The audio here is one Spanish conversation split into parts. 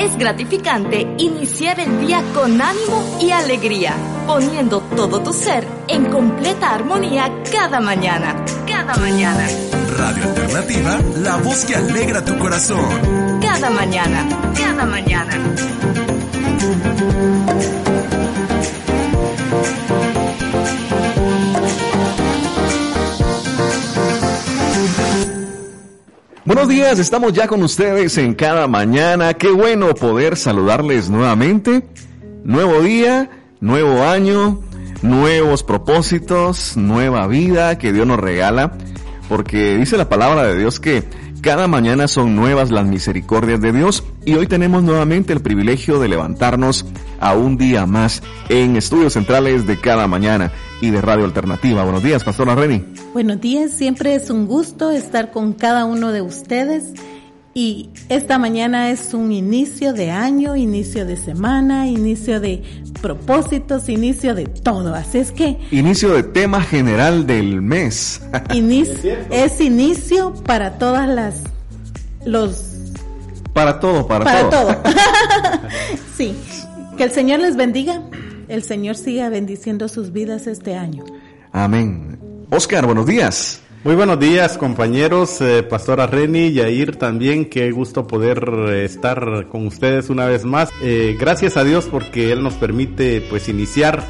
Es gratificante iniciar el día con ánimo y alegría, poniendo todo tu ser en completa armonía cada mañana. Cada mañana. Radio Alternativa, la voz que alegra tu corazón. Cada mañana. Cada mañana. Buenos días, estamos ya con ustedes en cada mañana. Qué bueno poder saludarles nuevamente. Nuevo día, nuevo año, nuevos propósitos, nueva vida que Dios nos regala. Porque dice la palabra de Dios que cada mañana son nuevas las misericordias de Dios y hoy tenemos nuevamente el privilegio de levantarnos a un día más en estudios centrales de cada mañana y de Radio Alternativa. Buenos días, Pastora Reni. Buenos días, siempre es un gusto estar con cada uno de ustedes y esta mañana es un inicio de año, inicio de semana, inicio de propósitos, inicio de todo. Así es que... Inicio de tema general del mes. Inicio, es inicio para todas las... Los... Para todo, para, para todo. todo. sí. Que el Señor les bendiga. El Señor siga bendiciendo sus vidas este año. Amén. Oscar, buenos días. Muy buenos días, compañeros, eh, Pastora Reni, Yair también, qué gusto poder eh, estar con ustedes una vez más. Eh, gracias a Dios porque Él nos permite pues iniciar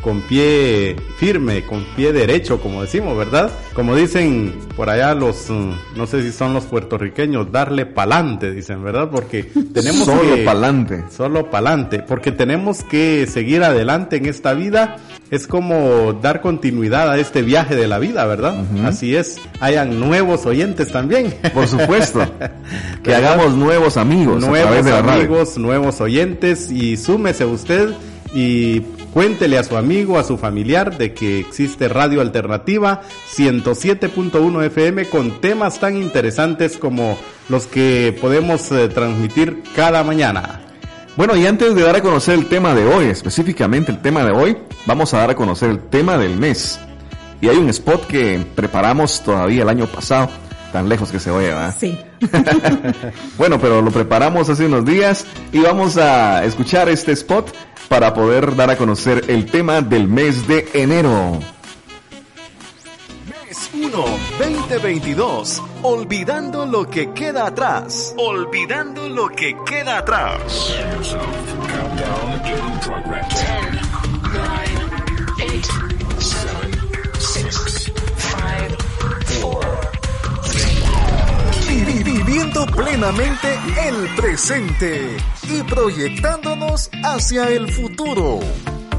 con pie firme, con pie derecho, como decimos, ¿verdad? Como dicen por allá los, no sé si son los puertorriqueños, darle pa'lante, dicen, ¿verdad? Porque tenemos Solo que... pa'lante. Solo pa'lante, porque tenemos que seguir adelante en esta vida. Es como dar continuidad a este viaje de la vida, ¿verdad? Así es. Hayan nuevos oyentes también. Por supuesto. que hagamos nuevos amigos. a nuevos través de la radio. amigos, nuevos oyentes y súmese usted y cuéntele a su amigo, a su familiar de que existe Radio Alternativa 107.1 FM con temas tan interesantes como los que podemos eh, transmitir cada mañana. Bueno, y antes de dar a conocer el tema de hoy, específicamente el tema de hoy, vamos a dar a conocer el tema del mes. Y hay un spot que preparamos todavía el año pasado, tan lejos que se vaya, ¿verdad? Sí. bueno, pero lo preparamos hace unos días y vamos a escuchar este spot para poder dar a conocer el tema del mes de enero. Mes 1, 2022. Olvidando lo que queda atrás. Olvidando lo que queda atrás. Viviendo plenamente el presente y proyectándonos hacia el futuro.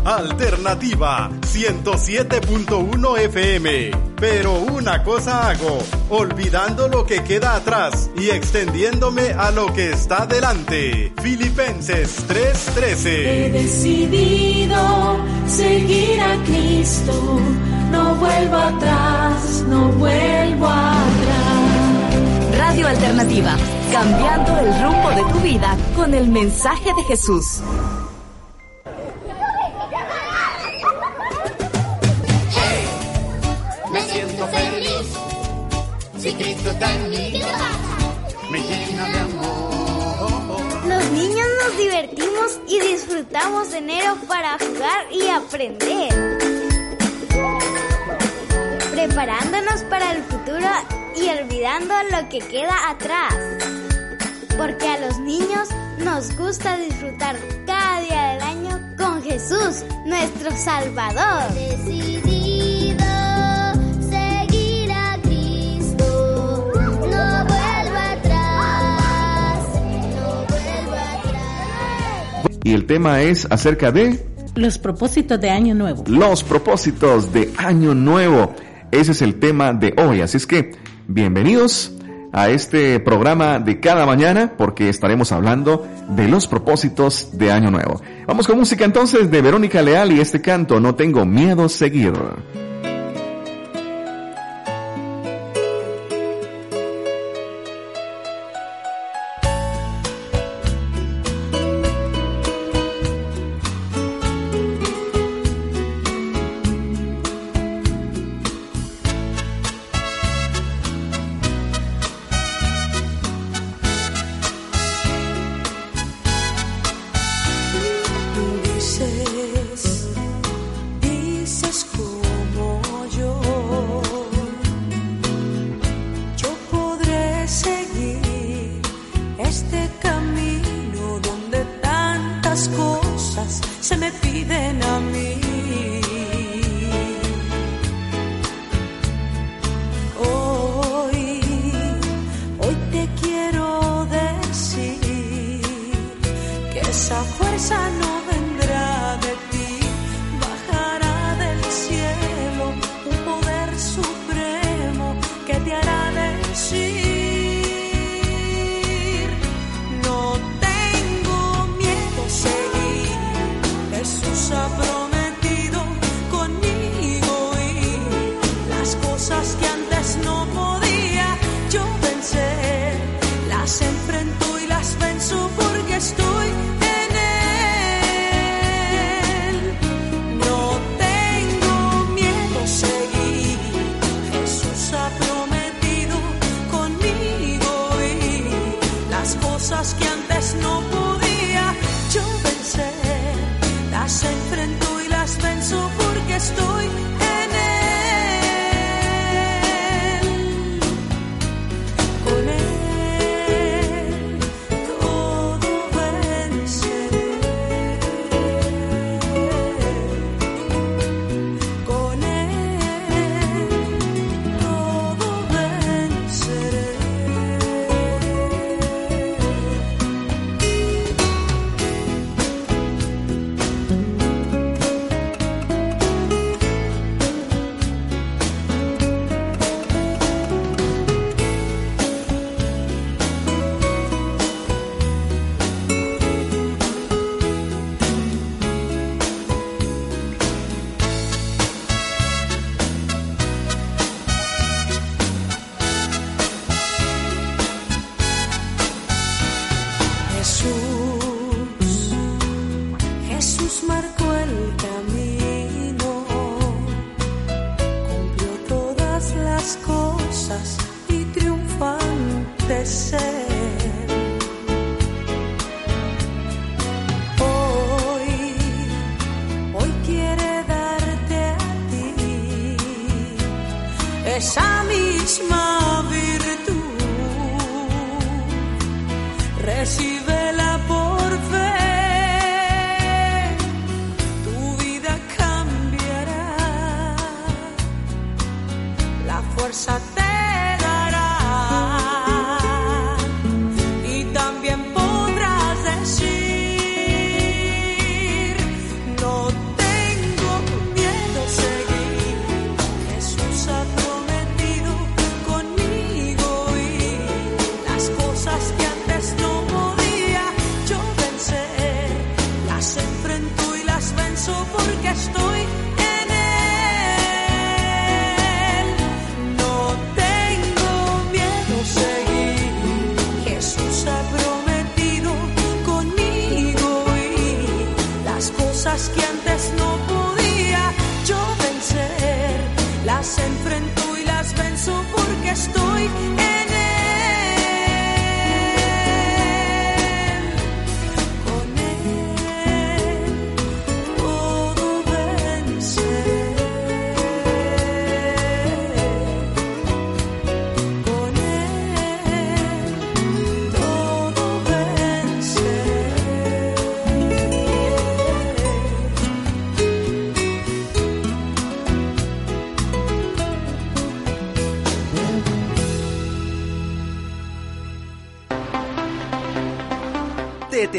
Alternativa 107.1 FM. Pero una cosa hago, olvidando lo que queda atrás y extendiéndome a lo que está delante. Filipenses 3:13. He decidido seguir a Cristo, no vuelvo atrás, no vuelvo atrás. Radio Alternativa, cambiando el rumbo de tu vida con el mensaje de Jesús. Me siento feliz. Si Cristo está en mí, ¿qué pasa? Me llena de amor. Los niños nos divertimos y disfrutamos de enero para jugar y aprender. Preparándonos para el futuro y olvidando lo que queda atrás. Porque a los niños nos gusta disfrutar cada día del año con Jesús, nuestro Salvador. Decidido seguir a Cristo, no vuelvo atrás, no vuelvo atrás. Y el tema es acerca de Los propósitos de Año Nuevo. los propósitos de Año Nuevo. Ese es el tema de hoy. Así es que, bienvenidos a este programa de cada mañana porque estaremos hablando de los propósitos de Año Nuevo. Vamos con música entonces de Verónica Leal y este canto No tengo miedo a seguir.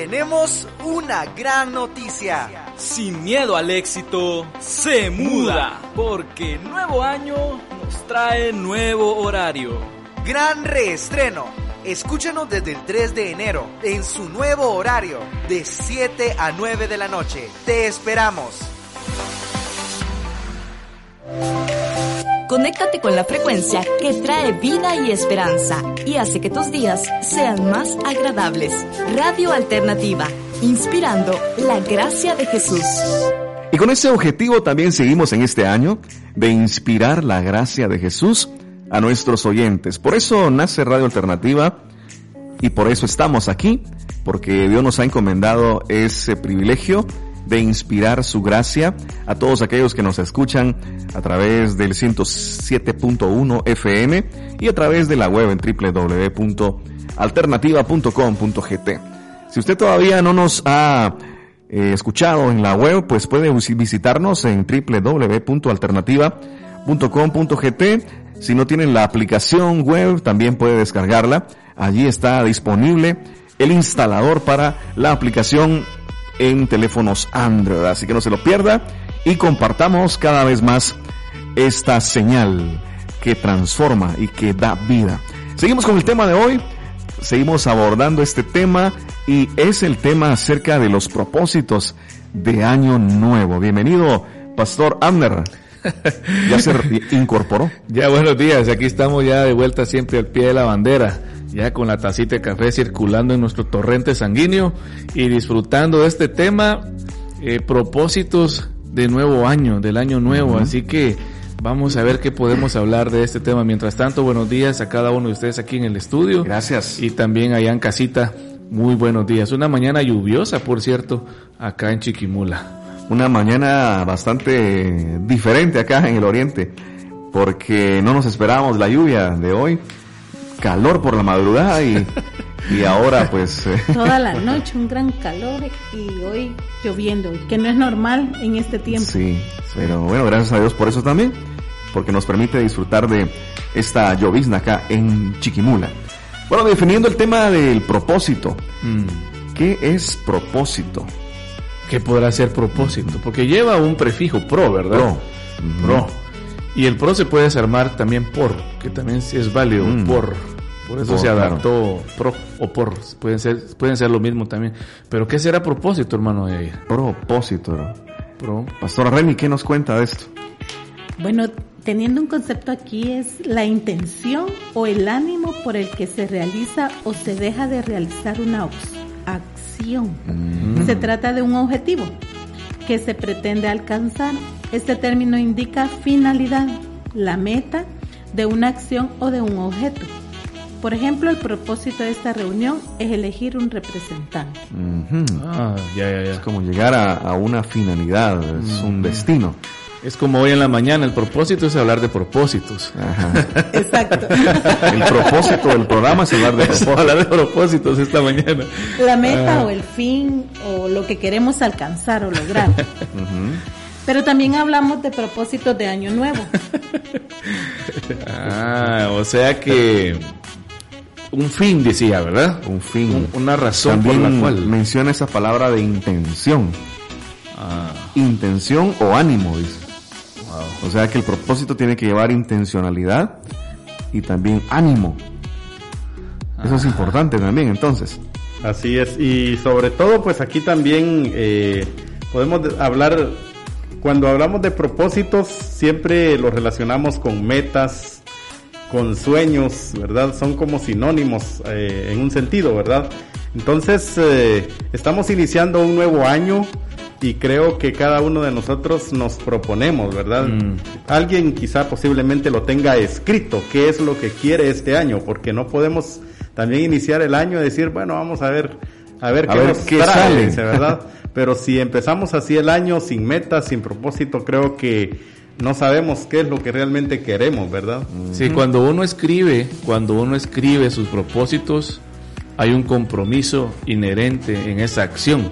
Tenemos una gran noticia. Sin miedo al éxito, se muda, porque nuevo año nos trae nuevo horario. Gran reestreno. Escúchanos desde el 3 de enero en su nuevo horario de 7 a 9 de la noche. Te esperamos. Conéctate con la frecuencia que trae vida y esperanza y hace que tus días sean más agradables. Radio Alternativa, inspirando la gracia de Jesús. Y con ese objetivo también seguimos en este año de inspirar la gracia de Jesús a nuestros oyentes. Por eso nace Radio Alternativa y por eso estamos aquí, porque Dios nos ha encomendado ese privilegio de inspirar su gracia a todos aquellos que nos escuchan a través del 107.1 FM y a través de la web en www.alternativa.com.gt. Si usted todavía no nos ha eh, escuchado en la web, pues puede visitarnos en www.alternativa.com.gt. Si no tienen la aplicación web, también puede descargarla. Allí está disponible el instalador para la aplicación en teléfonos Android. Así que no se lo pierda y compartamos cada vez más esta señal que transforma y que da vida. Seguimos con el tema de hoy. Seguimos abordando este tema y es el tema acerca de los propósitos de año nuevo. Bienvenido, Pastor Amner. Ya se incorporó. Ya buenos días, aquí estamos ya de vuelta siempre al pie de la bandera, ya con la tacita de café circulando en nuestro torrente sanguíneo y disfrutando de este tema, eh, propósitos de nuevo año, del año nuevo, uh -huh. así que vamos a ver qué podemos hablar de este tema. Mientras tanto, buenos días a cada uno de ustedes aquí en el estudio. Gracias. Y también allá en casita Muy buenos días. Una mañana lluviosa, por cierto, acá en Chiquimula. Una mañana bastante diferente acá en el oriente, porque no nos esperábamos la lluvia de hoy. Calor por la madrugada y, y ahora pues... eh, Toda la noche un gran calor y hoy lloviendo, que no es normal en este tiempo. Sí, pero bueno, gracias a Dios por eso también, porque nos permite disfrutar de esta llovizna acá en Chiquimula. Bueno, definiendo el tema del propósito. ¿Qué es propósito? ¿Qué podrá ser propósito? Porque lleva un prefijo pro, ¿verdad? Pro. Pro. Y el pro se puede desarmar también por, que también es válido, Mm. por. Por eso Por, se claro. adaptó pro o por. Pueden ser, pueden ser lo mismo también. Pero ¿qué será propósito, hermano de ella? Propósito. ¿no? Pro. Pastora Remy, ¿qué nos cuenta de esto? Bueno, teniendo un concepto aquí es la intención o el ánimo por el que se realiza o se deja de realizar una acción. Se trata de un objetivo que se pretende alcanzar. Este término indica finalidad, la meta de una acción o de un objeto. Por ejemplo, el propósito de esta reunión es elegir un representante. Ah, ya, ya, ya. Es como llegar a, a una finalidad, es un destino. Es como hoy en la mañana, el propósito es hablar de propósitos. Ajá. Exacto. El propósito del programa es hablar de hablar propósitos esta mañana. La meta Ah. o el fin o lo que queremos alcanzar o lograr. Pero también hablamos de propósitos de año nuevo. Ah, o sea que un fin decía, ¿verdad? Un fin. Un- una razón También por la cual. menciona esa palabra de intención. Ah, Intención o ánimo, dice. O sea que el propósito tiene que llevar intencionalidad y también ánimo. Eso es importante también, entonces. Así es, y sobre todo pues aquí también eh, podemos de- hablar, cuando hablamos de propósitos siempre lo relacionamos con metas, con sueños, ¿verdad? Son como sinónimos eh, en un sentido, ¿verdad? Entonces eh, estamos iniciando un nuevo año y creo que cada uno de nosotros nos proponemos, ¿verdad? Mm. Alguien quizá posiblemente lo tenga escrito, qué es lo que quiere este año, porque no podemos también iniciar el año y decir, bueno, vamos a ver, a ver A qué ver nos qué trae, sale. dice, ¿verdad? Pero si empezamos así el año sin metas, sin propósito, creo que no sabemos qué es lo que realmente queremos, ¿verdad? Sí, cuando uno escribe, cuando uno escribe sus propósitos, hay un compromiso inherente en esa acción.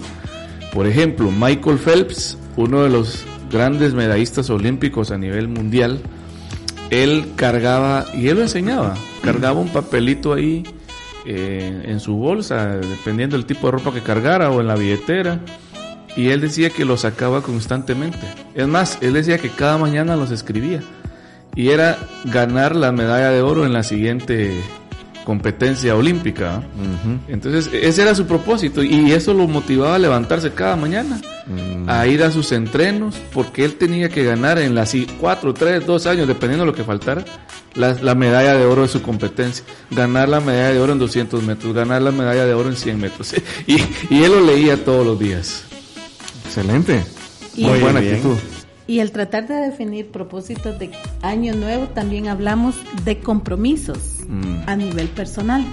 Por ejemplo, Michael Phelps, uno de los grandes medallistas olímpicos a nivel mundial, él cargaba, y él lo enseñaba, cargaba un papelito ahí eh, en su bolsa, dependiendo del tipo de ropa que cargara o en la billetera, y él decía que lo sacaba constantemente. Es más, él decía que cada mañana los escribía. Y era ganar la medalla de oro en la siguiente competencia olímpica. Entonces, ese era su propósito y eso lo motivaba a levantarse cada mañana, a ir a sus entrenos, porque él tenía que ganar en las 4, 3, 2 años, dependiendo de lo que faltara, la, la medalla de oro de su competencia. Ganar la medalla de oro en 200 metros, ganar la medalla de oro en 100 metros. Y, y él lo leía todos los días. Excelente. Y- Muy buena bien. actitud. Y al tratar de definir propósitos de año nuevo, también hablamos de compromisos Mm. a nivel personal,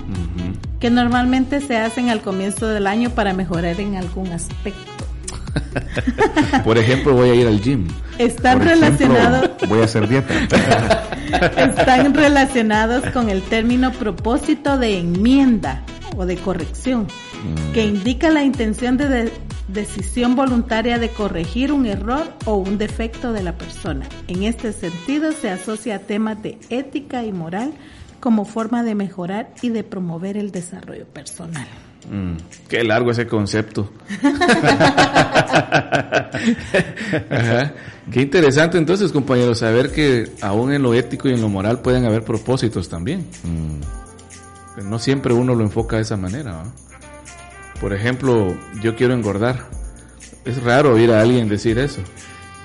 que normalmente se hacen al comienzo del año para mejorar en algún aspecto. Por ejemplo, voy a ir al gym. Están relacionados voy a hacer dieta. están relacionados con el término propósito de enmienda o de corrección, que indica la intención de, de- decisión voluntaria de corregir un error o un defecto de la persona. En este sentido se asocia a temas de ética y moral como forma de mejorar y de promover el desarrollo personal. Mm, qué largo ese concepto. Ajá. Qué interesante entonces, compañeros, saber que aún en lo ético y en lo moral pueden haber propósitos también. Que No siempre uno lo enfoca de esa manera. ¿va? Por ejemplo, yo quiero engordar. Es raro oír a alguien decir eso.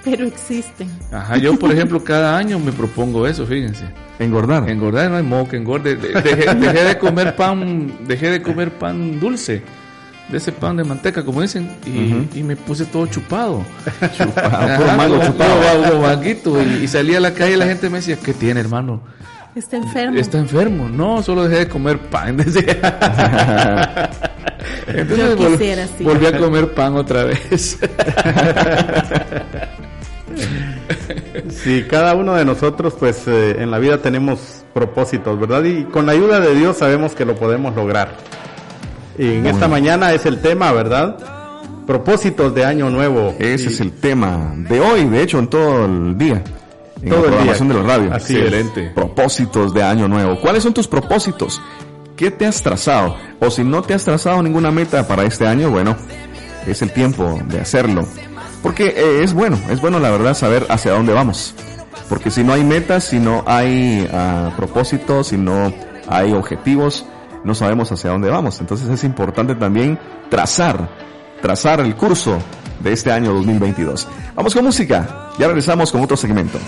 Pero existen. Ajá, yo por ejemplo cada año me propongo eso, fíjense. Engordar. Engordar no hay modo que engorde. De- Dejé, dejé de comer pan, dejé de comer pan dulce, de ese pan de manteca, como dicen, y, y me puse todo chupado. Chupado, Ajá, puro mango como- chupado. manguito, y, y salí a la calle y la gente me decía, ¿qué tiene hermano? Está enfermo. Está enfermo. No, solo dejé de comer pan. Entonces Yo vol- quisiera, sí. volví a comer pan otra vez. Sí, cada uno de nosotros, pues eh, en la vida tenemos propósitos, ¿verdad? Y con la ayuda de Dios sabemos que lo podemos lograr. Y en Muy esta bien. mañana es el tema, ¿verdad? Propósitos de año nuevo. Ese Y- es el tema de hoy, de hecho, en todo el día. En Todo la el programación día. de la radio. Así es. Propósitos de año nuevo. ¿Cuáles son tus propósitos? ¿Qué te has trazado? O si no te has trazado ninguna meta para este año, bueno, es el tiempo de hacerlo. Porque eh, es bueno, es bueno la verdad saber hacia dónde vamos. Porque si no hay metas, si no hay ah, propósitos, si no hay objetivos, no sabemos hacia dónde vamos. Entonces es importante también trazar, trazar el curso de este año 2022. Vamos con música. Ya regresamos con otro segmento.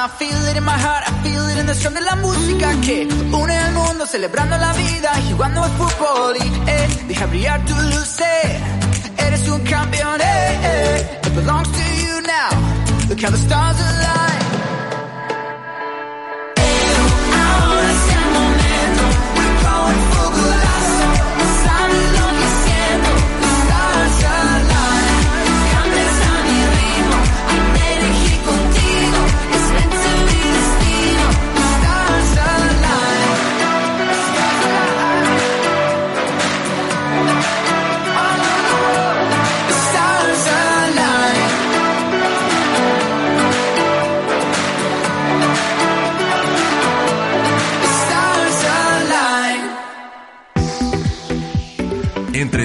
I feel it in my heart, I feel it in the strum de la música que une al mundo celebrando la vida jugando al fútbol y eh, deja brillar tu luz. Eres un campeón, eh, eh. It belongs to you now. Look how the stars align.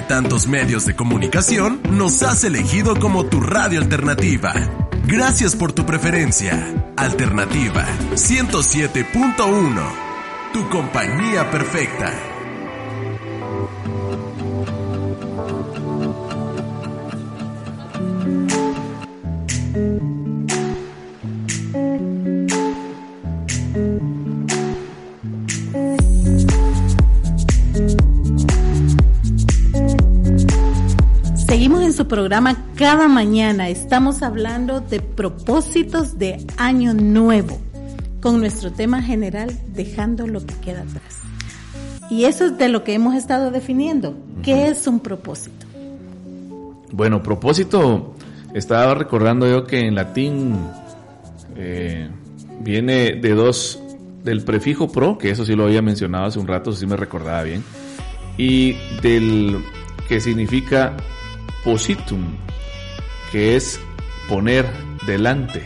Tantos medios de comunicación, nos has elegido como tu radio alternativa. Gracias por tu preferencia. Alternativa 107.1. Tu compañía perfecta. Programa cada mañana. Estamos hablando de propósitos de año nuevo con nuestro tema general, dejando lo que queda atrás. Y eso es de lo que hemos estado definiendo. ¿Qué es un propósito? Bueno, propósito, estaba recordando yo que en latín eh, viene de dos, del prefijo pro, que eso sí lo había mencionado hace un rato, si me recordaba bien, y del que significa positum, que es poner delante.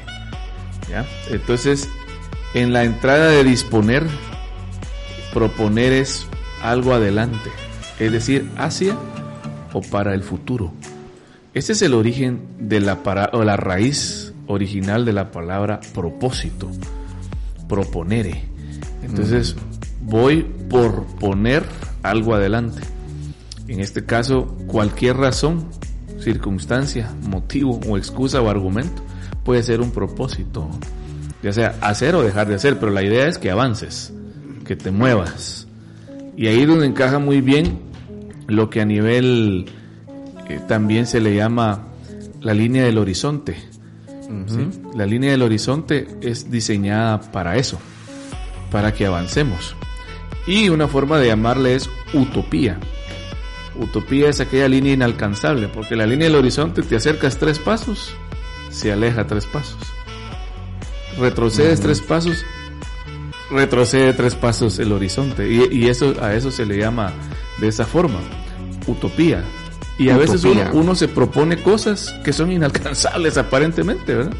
¿ya? Entonces, en la entrada de disponer, proponer es algo adelante, es decir, hacia o para el futuro. Ese es el origen de la para, o la raíz original de la palabra propósito, proponere. Entonces, voy por poner algo adelante. En este caso, cualquier razón, circunstancia, motivo o excusa o argumento puede ser un propósito, ya sea hacer o dejar de hacer, pero la idea es que avances, que te muevas. Y ahí es donde encaja muy bien lo que a nivel eh, también se le llama la línea del horizonte. ¿sí? La línea del horizonte es diseñada para eso, para que avancemos. Y una forma de llamarle es utopía. Utopía es aquella línea inalcanzable, porque la línea del horizonte te acercas tres pasos, se aleja tres pasos. Retrocedes tres pasos, retrocede tres pasos el horizonte. Y, y eso, a eso se le llama de esa forma, utopía. Y a veces uno, uno se propone cosas que son inalcanzables aparentemente, ¿verdad?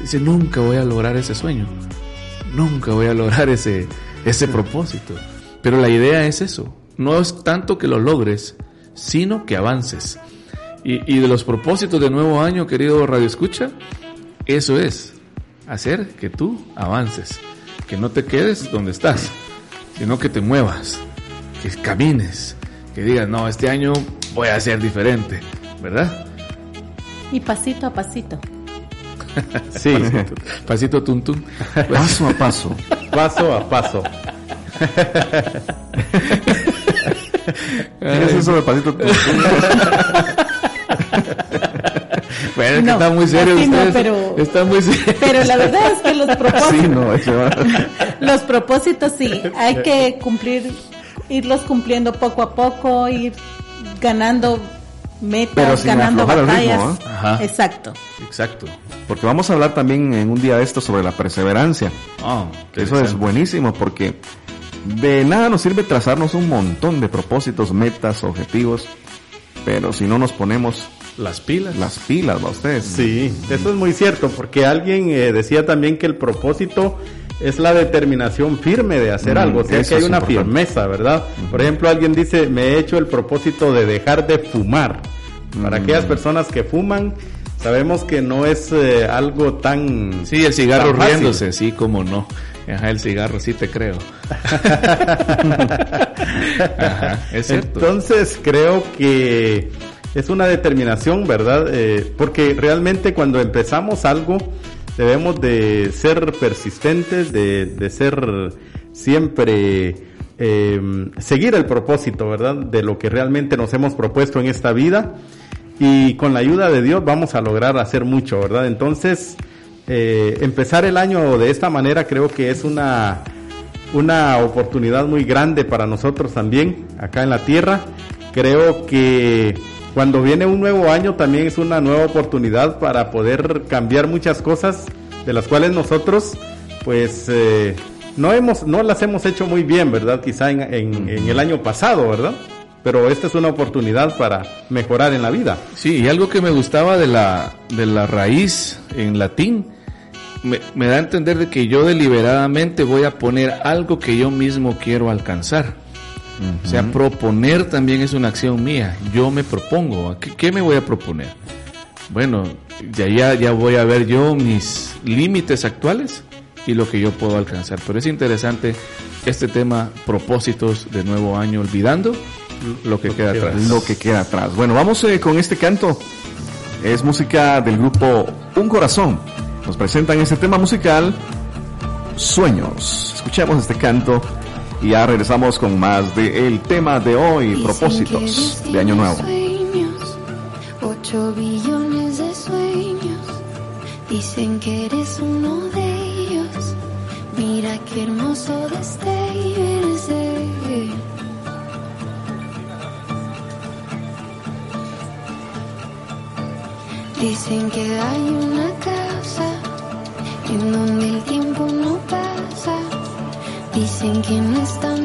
Dice, nunca voy a lograr ese sueño, nunca voy a lograr ese, ese propósito. Pero la idea es eso, no es tanto que lo logres, sino que avances. Y, y de los propósitos de nuevo año, querido Radio Escucha, eso es, hacer que tú avances, que no te quedes donde estás, sino que te muevas, que camines, que digas, no, este año voy a ser diferente, ¿verdad? Y pasito a pasito. Sí. pasito, pasito tum tum. Paso a paso. Paso a paso. ¿Qué es eso de pasito? Bueno, es que No, está muy serio no, ustedes. pero- Está muy serio. Pero la verdad es que los propósitos, Sí, no, eso va. los propósitos sí, hay que cumplir, irlos cumpliendo poco a poco, ir ganando Pero metas, sin ganando batallas. ritmo, ¿ah? Ajá. Exacto. Exacto. Porque vamos a hablar también en un día de esto sobre la perseverancia. Que Eso es buenísimo porque de nada nos sirve trazarnos un montón de propósitos, metas, objetivos, pero si no nos ponemos Las pilas. las pilas, ¿va ustedes? Sí, eso es muy cierto, porque alguien eh, decía también que el propósito es la determinación firme de hacer Mm, algo, o sea que hay una importante. firmeza, ¿verdad? Por ejemplo, alguien dice, me he hecho el propósito de dejar de fumar. Para Mm. aquellas personas que fuman, sabemos que no es eh, algo tan... Sí, el cigarro riéndose, sí, como no. Ajá, el cigarro, sí te creo. Ajá, es cierto. Entonces creo que es una determinación, ¿verdad? Eh, porque realmente cuando empezamos algo debemos de ser persistentes, de, de ser siempre, eh, seguir el propósito, ¿verdad? De lo que realmente nos hemos propuesto en esta vida. Y con la ayuda de Dios vamos a lograr hacer mucho, ¿verdad? Entonces, eh, empezar el año de esta manera creo que es una, una oportunidad muy grande para nosotros también acá en la tierra. Creo que cuando viene un nuevo año también es una nueva oportunidad para poder cambiar muchas cosas de las cuales nosotros pues eh, no hemos no las hemos hecho muy bien, ¿verdad? Quizá en, en- en el año pasado, ¿verdad? Pero esta es una oportunidad para mejorar en la vida. Sí, y algo que me gustaba de la, de la raíz en latín, me, me da a entender de que yo deliberadamente voy a poner algo que yo mismo quiero alcanzar. O sea, proponer también es una acción mía. Yo me propongo. ¿Qué, qué me voy a proponer? Bueno, ya, ya, ya voy a ver yo mis límites actuales y lo que yo puedo alcanzar. Pero es interesante este tema, propósitos de nuevo año, olvidando lo que queda atrás. Lo que queda atrás. Bueno, vamos eh, con este canto. Es música del grupo Un Corazón. Nos presentan este tema musical, Sueños. Escuchemos este canto y ya regresamos con más de el tema de hoy, propósitos de Año Nuevo. Sueños, ocho billones de sueños. Dicen que eres uno de ellos. Mira qué hermoso destello eres de Dicen que hay una casa en donde el tiempo no pasa. Dicen que no está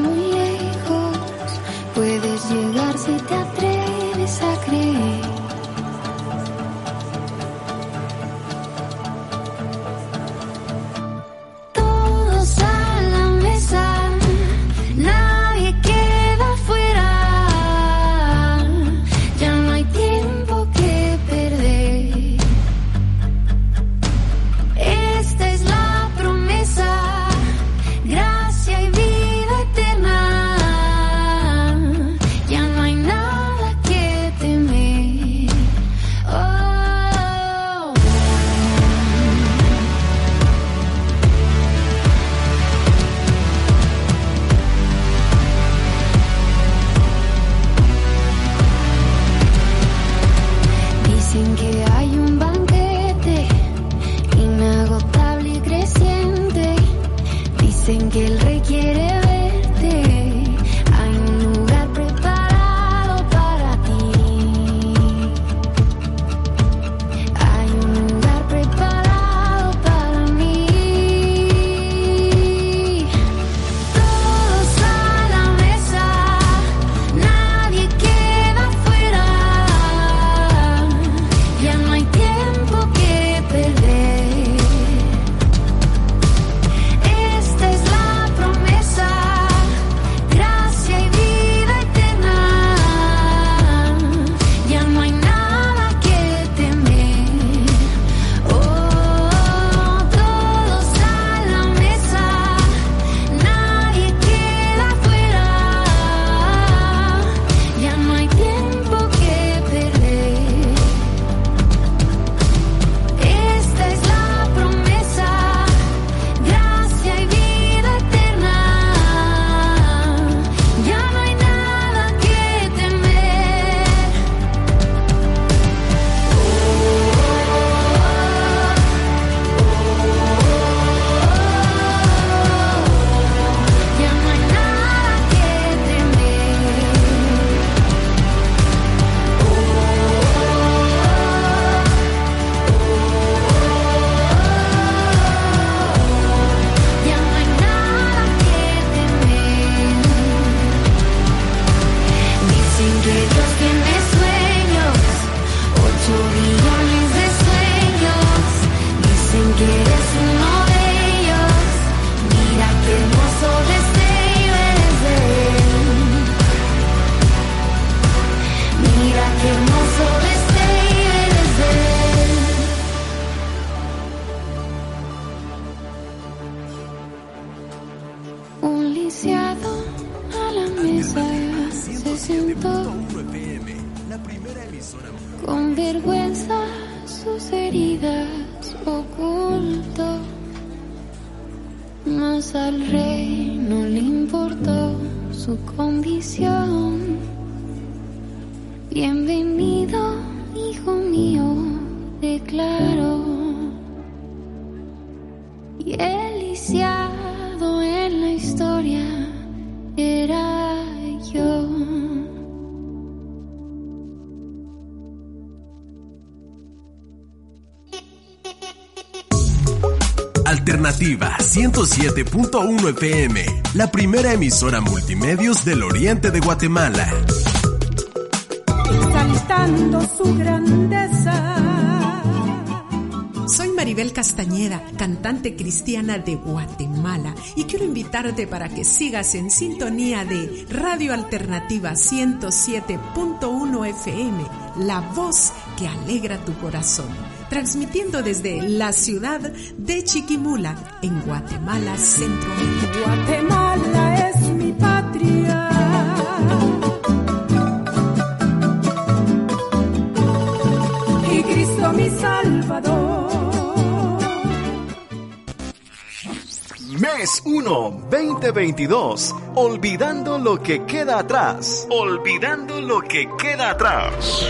A la mesa se sentó con vergüenza sus heridas ocultó. Mas al rey no le importó su condición. Bienvenido, hijo mío, declaró. Alternativa 107.1 FM, la primera emisora multimedios del oriente de Guatemala. exaltando su grandeza. Soy Maribel Castañeda, cantante cristiana de Guatemala, y quiero invitarte para que sigas en sintonía de Radio Alternativa 107.1 FM, la voz que alegra tu corazón, transmitiendo desde la ciudad de Chiquimula, en Guatemala, Centroamérica. Guatemala es 3-1-2022. Olvidando lo que queda atrás. Olvidando lo que queda atrás.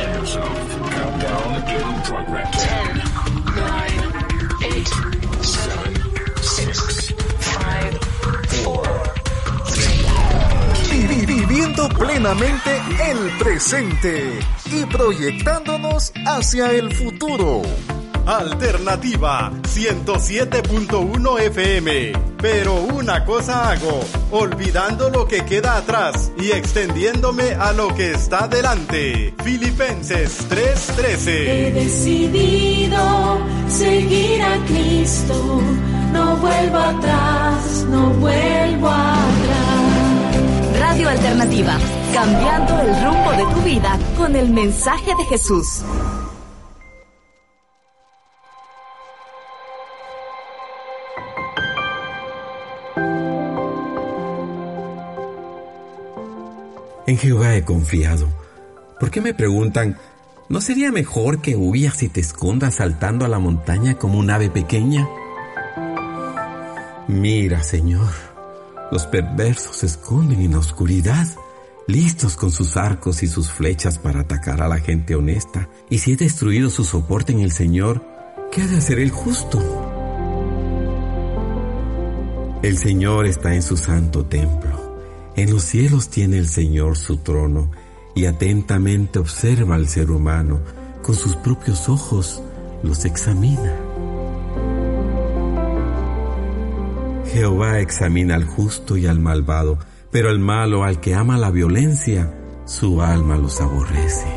Viviendo plenamente el presente y proyectándonos hacia el futuro. Alternativa 107.1 FM. Pero una cosa hago, olvidando lo que queda atrás y extendiéndome a lo que está delante. Filipenses 3:13. He decidido seguir a Cristo, no vuelvo atrás, no vuelvo atrás. Radio Alternativa, cambiando el rumbo de tu vida con el mensaje de Jesús. En Jehová he confiado. ¿Por qué me preguntan, ¿no sería mejor que huyas y te escondas saltando a la montaña como un ave pequeña? Mira, Señor, los perversos se esconden en la oscuridad, listos con sus arcos y sus flechas para atacar a la gente honesta. Y si he destruido su soporte en el Señor, ¿qué ha de hacer el justo? El Señor está en su santo templo. En los cielos tiene el Señor su trono y atentamente observa al ser humano. Con sus propios ojos los examina. Jehová examina al justo y al malvado, pero al malo, al que ama la violencia, su alma los aborrece.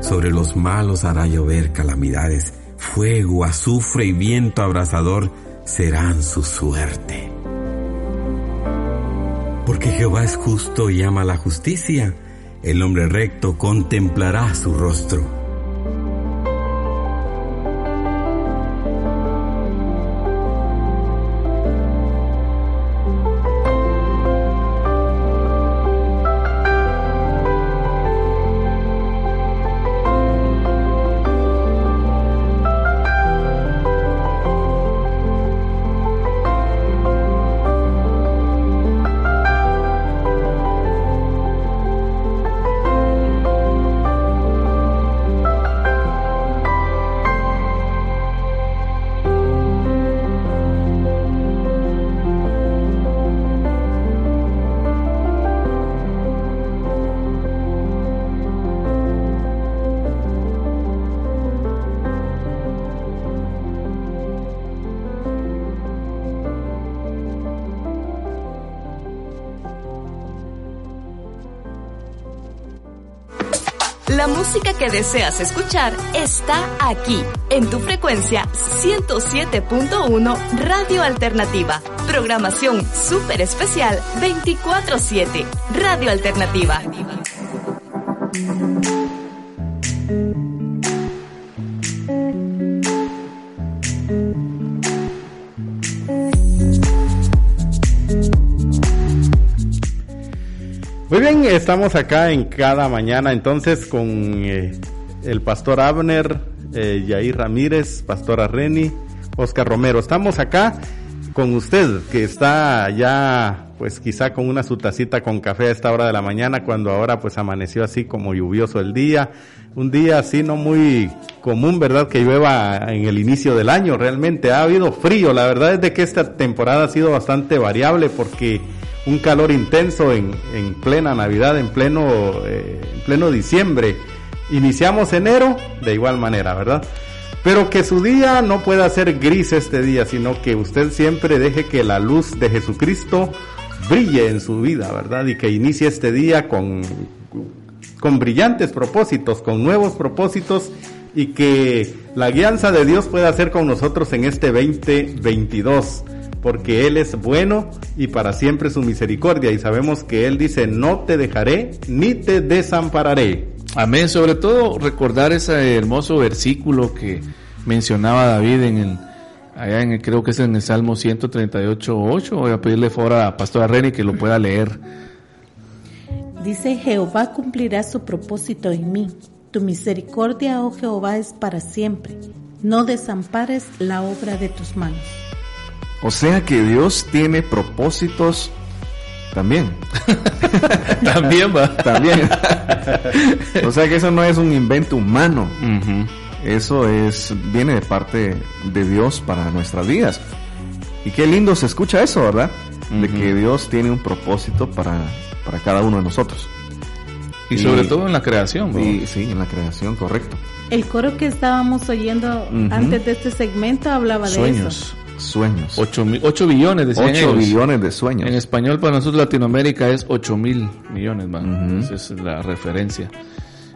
Sobre los malos hará llover calamidades, fuego, azufre y viento abrasador serán su suerte. Porque Jehová es justo y ama la justicia, el hombre recto contemplará su rostro. Deseas escuchar está aquí, en tu frecuencia 107.1 Radio Alternativa. Programación súper especial 24-7. Radio Alternativa. Estamos acá en cada mañana entonces con eh, el pastor Abner, eh, Yair Ramírez, pastora Reni, Oscar Romero. Estamos acá con usted que está ya pues quizá con una su tacita con café a esta hora de la mañana cuando ahora pues amaneció así como lluvioso el día. Un día así no muy común, ¿verdad? Que llueva en el inicio del año. Realmente ha habido frío. La verdad es de que esta temporada ha sido bastante variable porque un calor intenso en, en plena Navidad, en pleno, eh, en pleno diciembre. Iniciamos enero de igual manera, ¿verdad? Pero que su día no pueda ser gris este día, sino que usted siempre deje que la luz de Jesucristo brille en su vida, ¿verdad? Y que inicie este día con, con brillantes propósitos, con nuevos propósitos y que la guianza de Dios pueda ser con nosotros en este 2022 porque Él es bueno y para siempre su misericordia. Y sabemos que Él dice, no te dejaré ni te desampararé. Amén. Sobre todo recordar ese hermoso versículo que mencionaba David en el, allá en el, creo que es en el Salmo 138.8. Voy a pedirle favor a Pastora Reni que lo pueda leer. Dice, Jehová cumplirá su propósito en mí. Tu misericordia, oh Jehová, es para siempre. No desampares la obra de tus manos. O sea que Dios tiene propósitos también. También va. También. o sea que eso no es un invento humano. Eso es viene de parte de Dios para nuestras vidas. Y qué lindo se escucha eso, ¿verdad? de que Dios tiene un propósito para, para cada uno de nosotros. Y sobre todo en la creación, ¿no? Y, sí, en la creación, correcto. El coro que estábamos oyendo antes de este segmento hablaba de eso. Sueños. Sueños. 8, billones, decían 8 ellos. billones de sueños. En español para nosotros Latinoamérica es 8 mil millones, man. Esa es la referencia.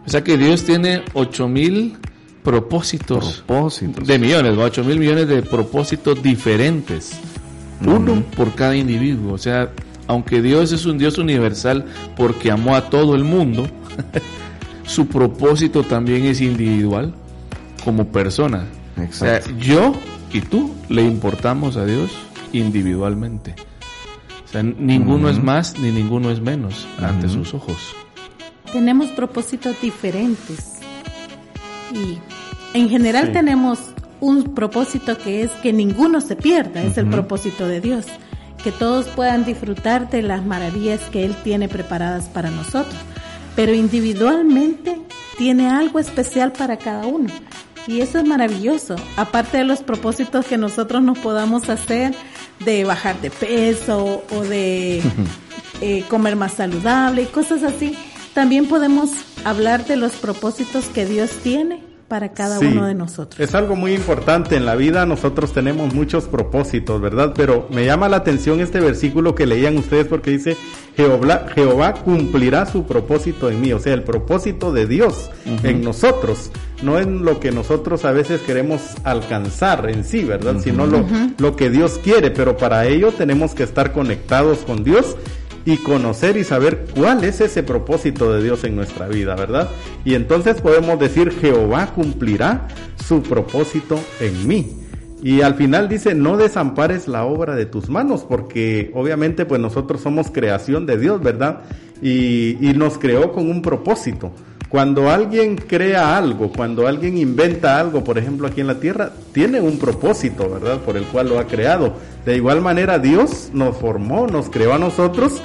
O sea que Dios tiene 8 mil propósitos, Propósitos. de millones, 8 mil millones de propósitos diferentes. Uno por cada individuo. O sea, aunque Dios es un Dios universal porque amó a todo el mundo, su propósito también es individual como persona. O sea, Exacto. yo y tú le importamos a Dios individualmente. O sea, ninguno es más ni ninguno es menos ante sus ojos. Tenemos propósitos diferentes. Y en general Sí. tenemos un propósito que es que ninguno se pierda, es el propósito de Dios. Que todos puedan disfrutar de las maravillas que Él tiene preparadas para nosotros. Pero individualmente tiene algo especial para cada uno. Y eso es maravilloso. Aparte de los propósitos que nosotros nos podamos hacer de bajar de peso o de eh, comer más saludable y cosas así, también podemos hablar de los propósitos que Dios tiene para cada Sí. uno de nosotros. Es algo muy importante en la vida, nosotros tenemos muchos propósitos, ¿verdad? Pero me llama la atención este versículo que leían ustedes porque dice, Jehová, Jehová cumplirá su propósito en mí, o sea, el propósito de Dios en nosotros, no en lo que nosotros a veces queremos alcanzar en sí, ¿verdad? Sino lo, lo que Dios quiere, pero para ello tenemos que estar conectados con Dios y conocer y saber cuál es ese propósito de Dios en nuestra vida, ¿verdad? Y entonces podemos decir, Jehová cumplirá su propósito en mí. Y al final dice, no desampares la obra de tus manos, porque obviamente pues nosotros somos creación de Dios, ¿verdad? Y, y nos creó con un propósito. Cuando alguien crea algo, cuando alguien inventa algo, por ejemplo aquí en la tierra, tiene un propósito, ¿verdad? Por el cual lo ha creado. De igual manera Dios nos formó, nos creó a nosotros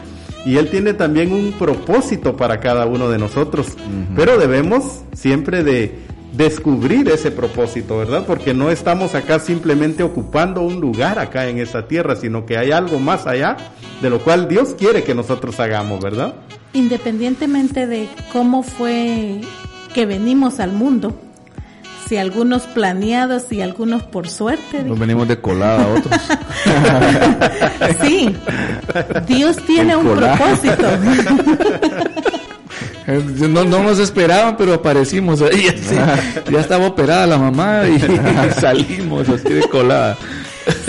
y Él tiene también un propósito para cada uno de nosotros. Pero debemos siempre de descubrir ese propósito, ¿verdad? Porque no estamos acá simplemente ocupando un lugar acá en esta tierra, sino que hay algo más allá de lo cual Dios quiere que nosotros hagamos, ¿verdad? Independientemente de cómo fue que venimos al mundo, si algunos planeados y algunos por suerte, Nos venimos de colada a otros. sí, Dios tiene El un propósito. No, no nos esperaban, pero aparecimos ahí. así. Ya estaba operada la mamá y salimos así de colada.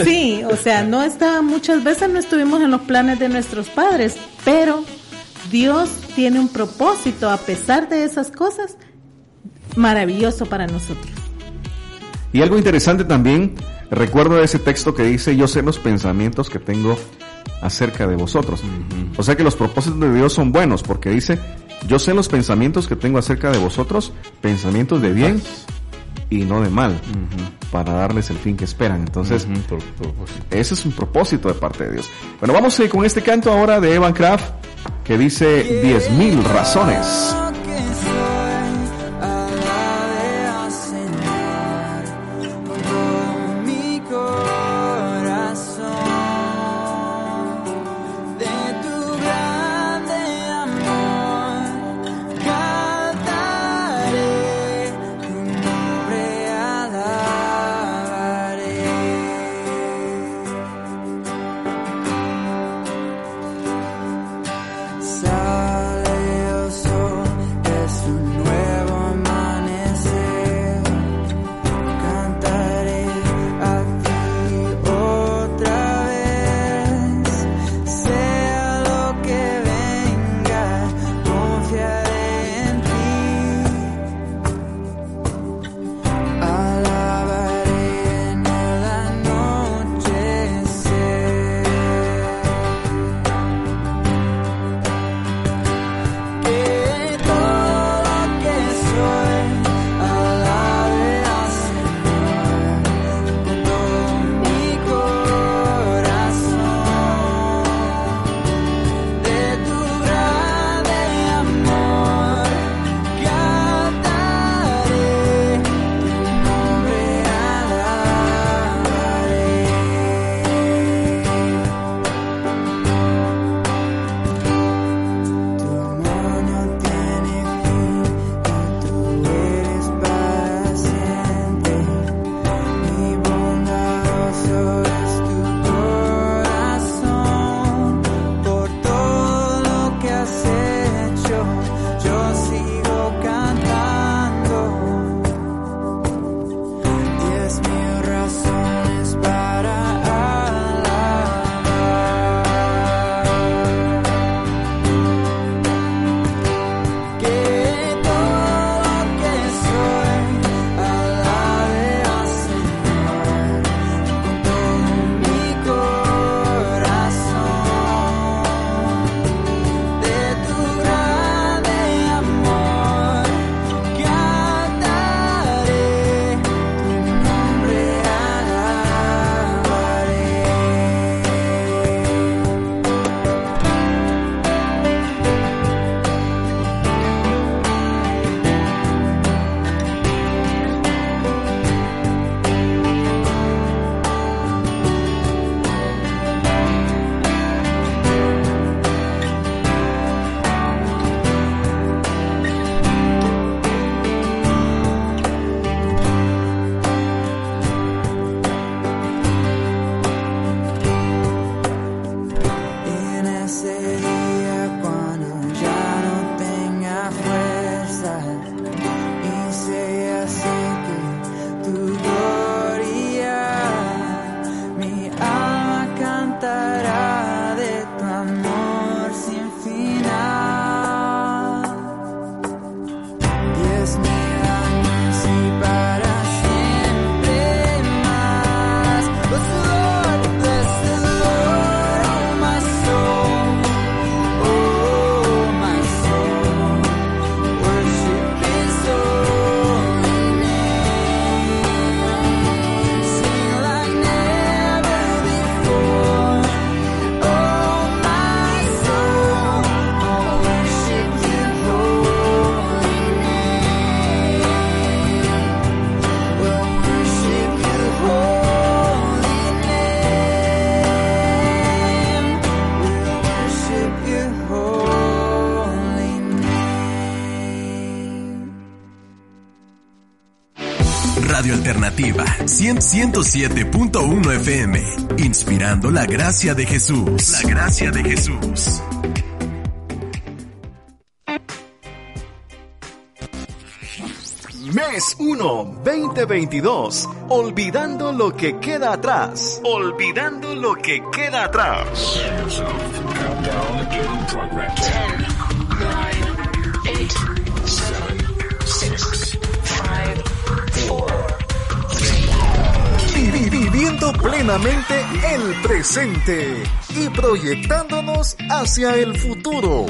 Sí, o sea, no está, muchas veces no estuvimos en los planes de nuestros padres, pero Dios tiene un propósito a pesar de esas cosas maravilloso para nosotros. Y algo interesante también, recuerdo ese texto que dice, yo sé los pensamientos que tengo acerca de vosotros. O sea que los propósitos de Dios son buenos, porque dice, yo sé los pensamientos que tengo acerca de vosotros, pensamientos de bien y no de mal, para darles el fin que esperan. Entonces, ese es un propósito de parte de Dios. Bueno, vamos eh, con este canto ahora de Evan Kraft, que dice 10.000 razones. 107.1 FM, inspirando la gracia de Jesús. La gracia de Jesús. Mes 1, 2022. Olvidando lo que queda atrás. Olvidando lo que queda atrás. Vivi- Viviendo plenamente el presente y proyectándonos hacia el futuro.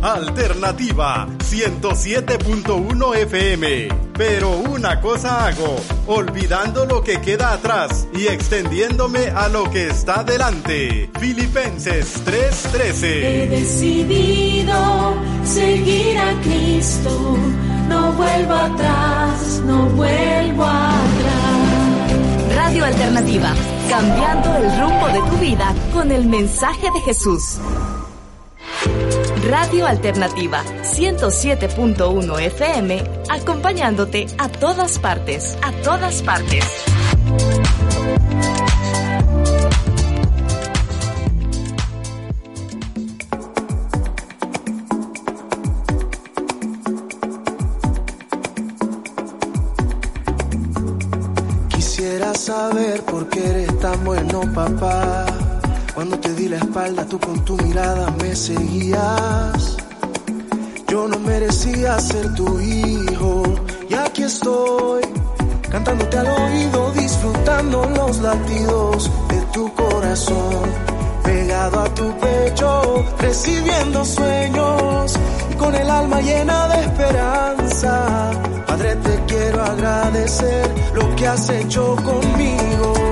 Alternativa 107.1 FM. Pero una cosa hago, olvidando lo que queda atrás y extendiéndome a lo que está delante. Filipenses He 3:13. decidido seguir a Cristo, no vuelvo atrás, no vuelvo atrás. Radio Alternativa, cambiando el rumbo de tu vida con el mensaje de Jesús. Radio Alternativa 107.1 FM, acompañándote a todas partes, a todas partes. La espalda, tú con tu mirada me seguías. Yo no merecía ser tu hijo. Y aquí estoy, cantándote al oído, disfrutando los latidos de tu corazón. Pegado a tu pecho, recibiendo sueños y con el alma llena de esperanza. Padre, te quiero agradecer lo que has hecho conmigo.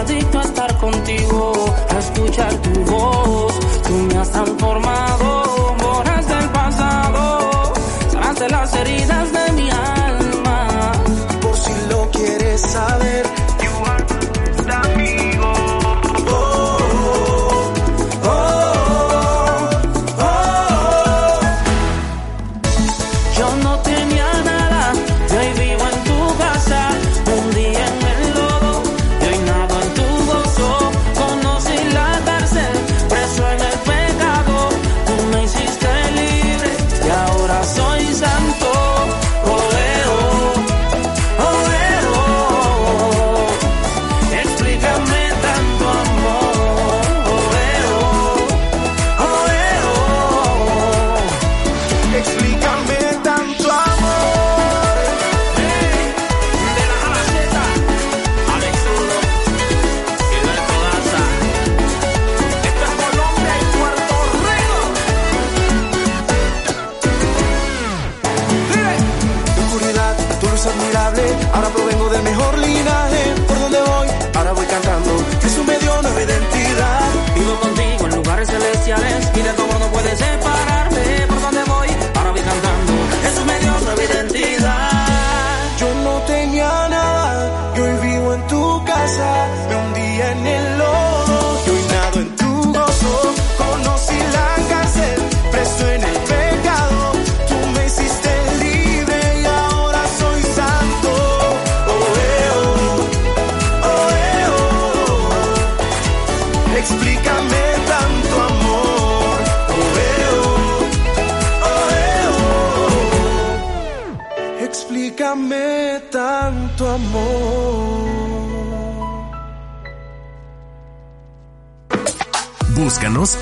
Adicto a estar contigo, a escuchar tu voz. Tú me has transformado, borraste el pasado, sanaste las heridas de mi alma. Por si lo quieres saber,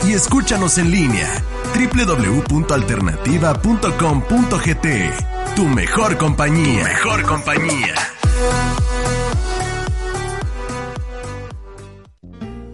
y escúchanos en línea www.alternativa.com.gt tu mejor compañía. Tu mejor compañía.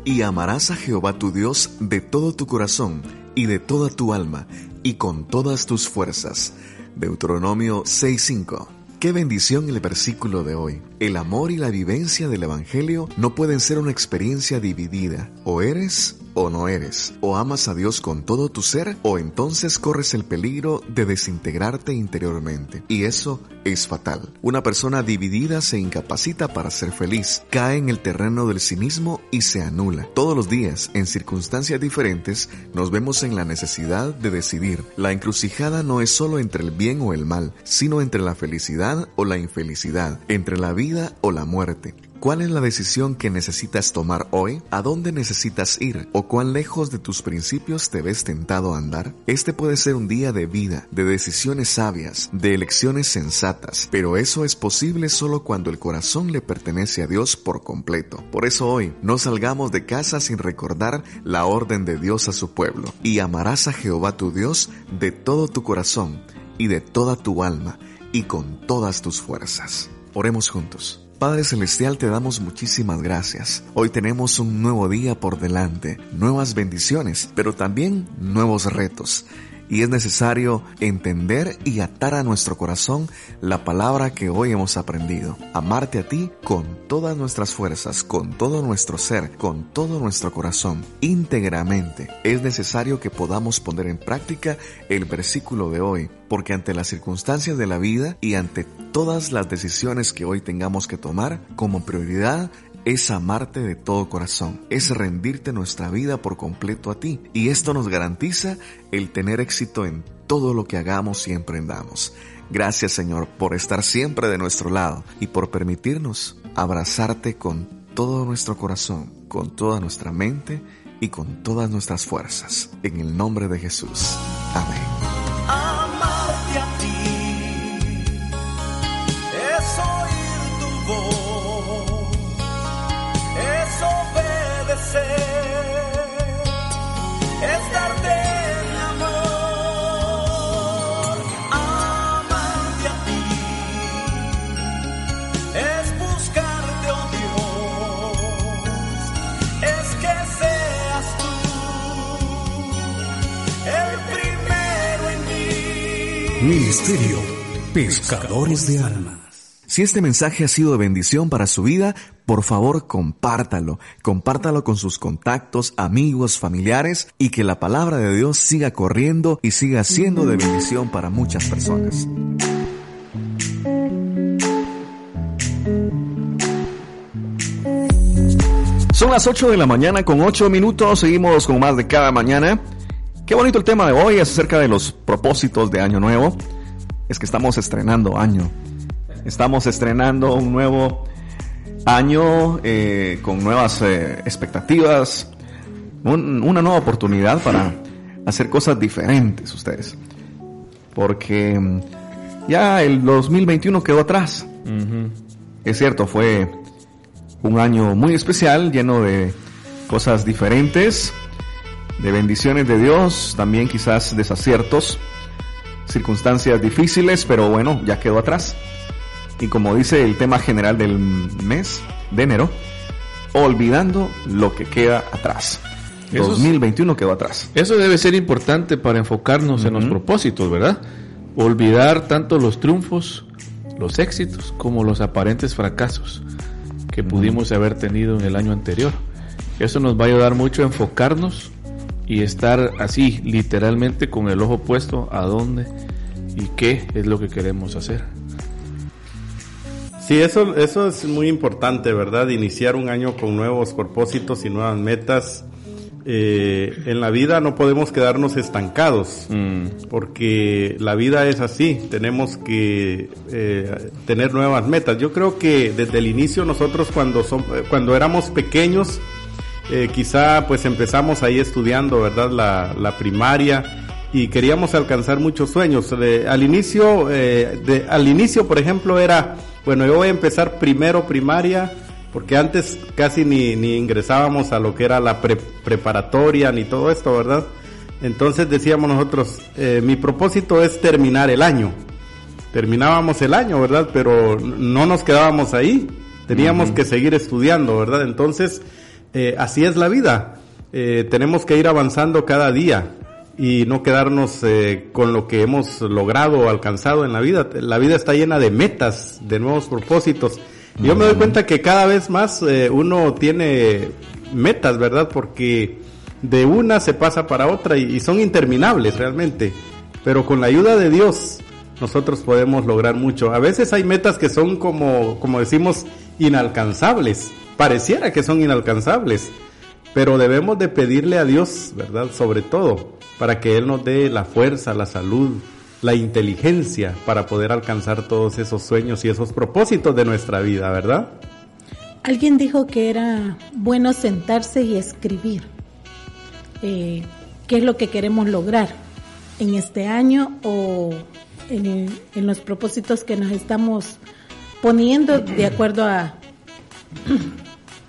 Y amarás a Jehová tu Dios de todo tu corazón y de toda tu alma y con todas tus fuerzas. Deuteronomio 6:5. Qué bendición el versículo de hoy. El amor y la vivencia del Evangelio no pueden ser una experiencia dividida. O eres o no eres. O amas a Dios con todo tu ser o entonces corres el peligro de desintegrarte interiormente. Y eso es fatal. Una persona dividida se incapacita para ser feliz, cae en el terreno del cinismo y se anula. Todos los días, en circunstancias diferentes, nos vemos en la necesidad de decidir. La encrucijada no es solo entre el bien o el mal, sino entre la felicidad o la infelicidad, entre la vida o la muerte. ¿Cuál es la decisión que necesitas tomar hoy? ¿A dónde necesitas ir? ¿O cuán lejos de tus principios te ves tentado a andar? Este puede ser un día de vida, de decisiones sabias, de elecciones sensatas, pero eso es posible solo cuando el corazón le pertenece a Dios por completo. Por eso hoy, no salgamos de casa sin recordar la orden de Dios a su pueblo. Y amarás a Jehová tu Dios de todo tu corazón y de toda tu alma y con todas tus fuerzas. Oremos juntos. Padre Celestial, te damos muchísimas gracias. Hoy tenemos un nuevo día por delante, nuevas bendiciones, pero también nuevos retos y es necesario entender y atar a nuestro corazón la palabra que hoy hemos aprendido. Amarte a ti con todas nuestras fuerzas, con todo nuestro ser, con todo nuestro corazón, íntegramente. Es necesario que podamos poner en práctica el versículo de hoy, porque ante las circunstancias de la vida y ante todas las decisiones que hoy tengamos que tomar, como prioridad es amarte de todo corazón, es rendirte nuestra vida por completo a ti. Y esto nos garantiza el tener éxito en todo lo que hagamos y emprendamos. Gracias Señor por estar siempre de nuestro lado y por permitirnos abrazarte con todo nuestro corazón, con toda nuestra mente y con todas nuestras fuerzas. En el nombre de Jesús. Amén. Ministerio Pescadores de Almas. Si este mensaje ha sido de bendición para su vida, por favor compártalo. Compártalo con sus contactos, amigos, familiares y que la palabra de Dios siga corriendo y siga siendo de bendición para muchas personas. Son las 8 de la mañana con 8 minutos. Seguimos con más de cada mañana. Qué bonito el tema de hoy es acerca de los propósitos de Año Nuevo. Es que estamos estrenando año. Estamos estrenando un nuevo año eh, con nuevas eh, expectativas, un- una nueva oportunidad para hacer cosas diferentes ustedes. Porque mm, ya el 2021 quedó atrás. Es cierto, fue un año muy especial, lleno de cosas diferentes, de bendiciones de Dios, también quizás desaciertos, circunstancias difíciles, pero bueno, ya quedó atrás. Y como dice el tema general del mes de enero, olvidando lo que queda atrás. Eso es- 2021 quedó atrás. Eso debe ser importante para enfocarnos en los propósitos, ¿verdad? Olvidar tanto los triunfos, los éxitos, como los aparentes fracasos que pudimos haber tenido en el año anterior. Eso nos va a ayudar mucho a enfocarnos y estar así, literalmente, con el ojo puesto a dónde y qué es lo que queremos hacer. Sí, eso, eso es muy importante, ¿verdad? Iniciar un año con nuevos propósitos y nuevas metas. Eh, en la vida no podemos quedarnos estancados, porque la vida es así, tenemos que eh, tener nuevas metas. Yo creo que desde el inicio nosotros cuando, som- eh, cuando éramos pequeños, eh, quizá pues empezamos ahí estudiando, ¿verdad? La, la primaria y queríamos alcanzar muchos sueños. Al inicio, eh, de- al inicio, por ejemplo, era, bueno, yo voy a empezar primero primaria, porque antes casi ni, ni ingresábamos a lo que era la pre- preparatoria ni todo esto, ¿verdad? Entonces decíamos nosotros, eh, mi propósito es terminar el año. terminábamos el año, ¿verdad? Pero no nos quedábamos ahí, teníamos que seguir estudiando, ¿verdad? Entonces, eh, así es la vida, eh, tenemos que ir avanzando cada día y no quedarnos eh, con lo que hemos logrado o alcanzado en la vida. La vida está llena de metas, de nuevos propósitos. Y yo me doy cuenta que cada vez más eh, uno tiene metas, ¿verdad? Porque de una se pasa para otra y, y son interminables realmente. Pero con la ayuda de Dios nosotros podemos lograr mucho. A veces hay metas que son como, como decimos, inalcanzables. Pareciera que son inalcanzables. Pero debemos de pedirle a Dios, ¿verdad? Sobre todo, para que Él nos dé la fuerza, la salud, la inteligencia para poder alcanzar todos esos sueños y esos propósitos de nuestra vida, ¿verdad? Alguien dijo que era bueno sentarse y escribir eh, qué es lo que queremos lograr en este año o en, en los propósitos que nos estamos poniendo de acuerdo a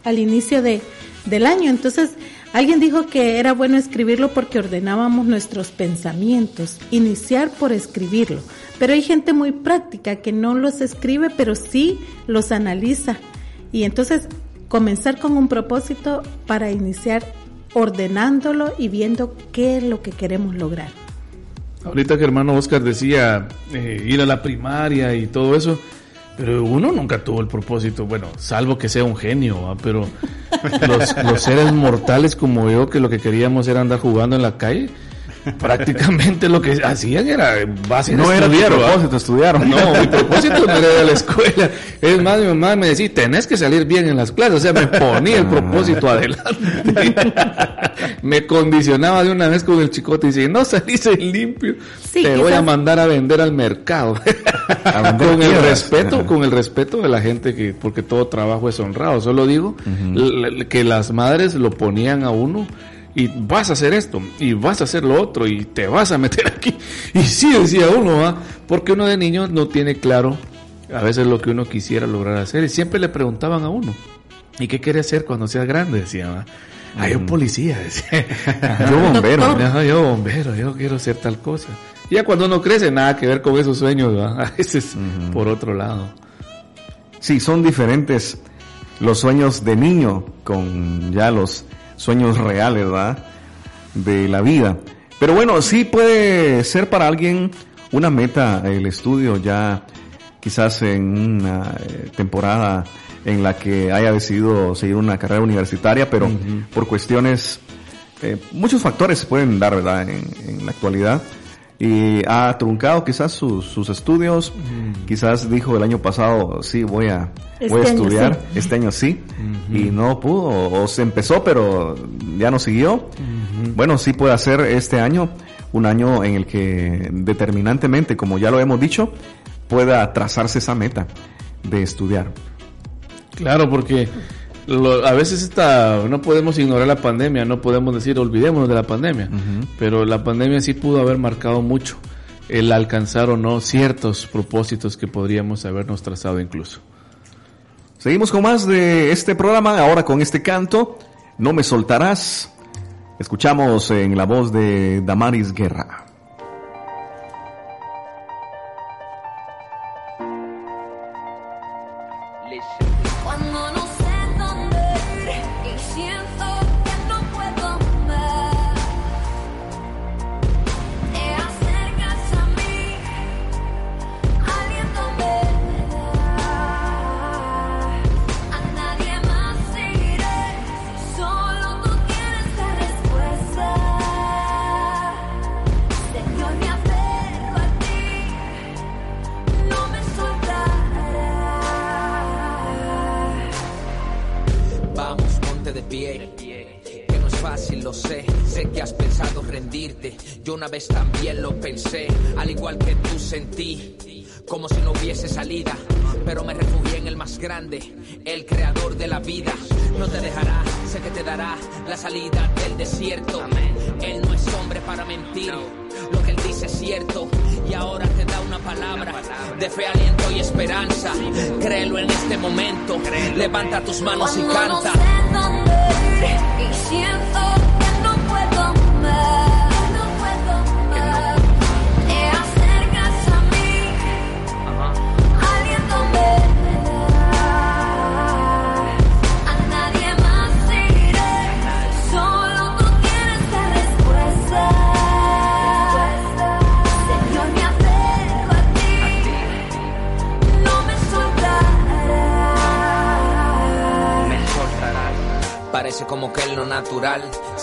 al inicio de, del año. Entonces, alguien dijo que era bueno escribirlo porque ordenábamos nuestros pensamientos, iniciar por escribirlo. Pero hay gente muy práctica que no los escribe, pero sí los analiza. Y entonces, comenzar con un propósito para iniciar ordenándolo y viendo qué es lo que queremos lograr. Ahorita que hermano Oscar decía eh, ir a la primaria y todo eso, pero uno nunca tuvo el propósito, bueno, salvo que sea un genio, pero los, los seres mortales como yo, que lo que queríamos era andar jugando en la calle, prácticamente lo que hacían era a No era propósito estudiar. No, mi propósito no era ir a la escuela. Es más, mi mamá me decía, tenés que salir bien en las clases. O sea, me ponía el propósito adelante. me condicionaba de una vez con el chicote y dice, no salís limpio, Sí, te voy a mandar a vender al mercado. con el respeto, con el respeto de la gente que, porque todo trabajo es honrado. Solo digo que las madres lo ponían a uno y vas a hacer esto y vas a hacer lo otro y te vas a meter aquí. Y sí decía uno, ¿va? porque uno de niño no tiene claro a veces lo que uno quisiera lograr hacer y siempre le preguntaban a uno, ¿y qué quiere hacer cuando seas grande? Decía, ¿va? Ah, yo policía, decía. Yo bombero. Ajá, yo bombero, yo quiero hacer tal cosa. Y ya cuando uno crece, nada que ver con esos sueños, ¿va? A veces por otro lado. Sí, son diferentes los sueños de niño con ya los sueños reales, ¿verdad? De la vida. Pero bueno, sí puede ser para alguien una meta el estudio ya quizás en una eh, temporada en la que haya decidido seguir una carrera universitaria, pero por cuestiones, eh, muchos factores se pueden dar, ¿verdad? En, en la actualidad. Y ha truncado quizás sus, sus estudios, quizás dijo el año pasado, sí, voy a, Este voy a año estudiar, sí. este año sí, y no pudo, o, o se empezó, pero ya no siguió. Bueno, sí puede hacer este año un año en el que determinantemente, como ya lo hemos dicho, pueda trazarse esa meta de estudiar. Claro, porque lo- a veces esta, no podemos ignorar la pandemia, no podemos decir olvidémonos de la pandemia, pero la pandemia sí pudo haber marcado mucho el alcanzar o no ciertos propósitos que podríamos habernos trazado incluso. Seguimos con más de este programa, ahora con este canto, No me soltarás. Escuchamos en la voz de Damaris Guerra.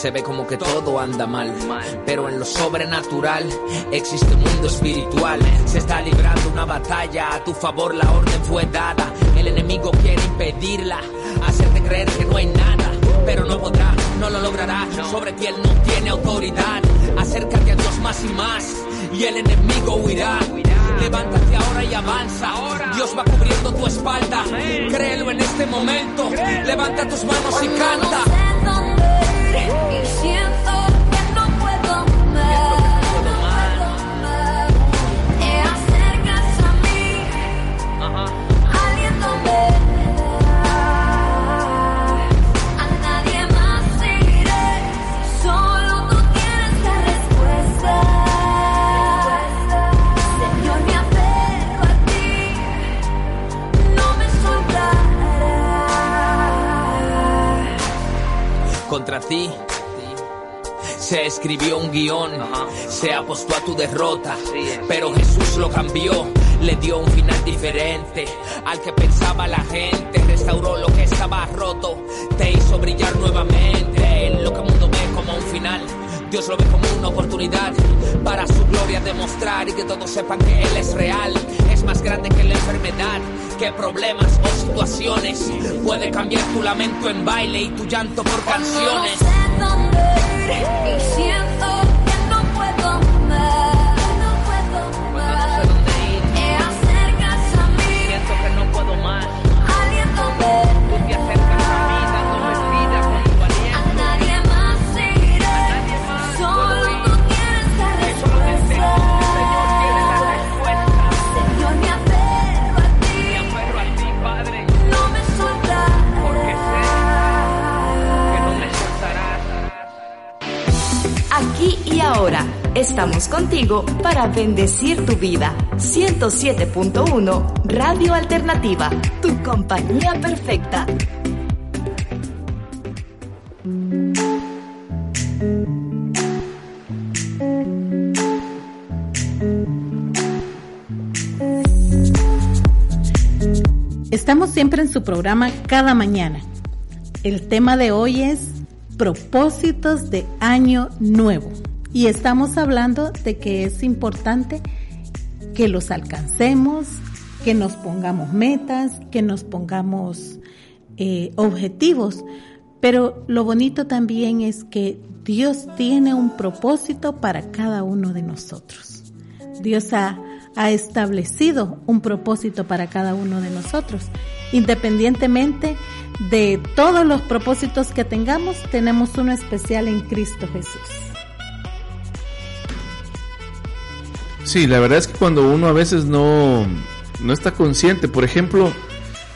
Se ve como que todo anda mal. Pero en lo sobrenatural existe un mundo espiritual. Se está librando una batalla, a tu favor la orden fue dada. El enemigo quiere impedirla, hacerte creer que no hay nada. Pero no podrá, no lo logrará. Sobre ti él no tiene autoridad. Acércate a Dios más y más, y el enemigo huirá. Levántate ahora y avanza. Dios va cubriendo tu espalda. Créelo en este momento. Levanta tus manos y canta. Y Contra ti se escribió un guion, se apostó a tu derrota, pero Jesús lo cambió, le dio un final diferente al que pensaba la gente, restauró lo que estaba roto, te hizo brillar nuevamente en lo que el mundo ve como un final. Dios lo ve como una oportunidad para su gloria demostrar y que todos sepan que Él es real. Es más grande que la enfermedad, que problemas o situaciones. Puede cambiar tu lamento en baile y tu llanto por canciones. Estamos contigo para bendecir tu vida. 107.1 Radio Alternativa, tu compañía perfecta. Estamos siempre en su programa cada mañana. El tema de hoy es propósitos de año nuevo. Y estamos hablando de que es importante que los alcancemos, que nos pongamos metas, que nos pongamos eh, objetivos. Pero lo bonito también es que Dios tiene un propósito para cada uno de nosotros. Dios ha, ha establecido un propósito para cada uno de nosotros. Independientemente de todos los propósitos que tengamos, tenemos uno especial en Cristo Jesús. Sí, la verdad es que cuando uno a veces no, no está consciente, por ejemplo,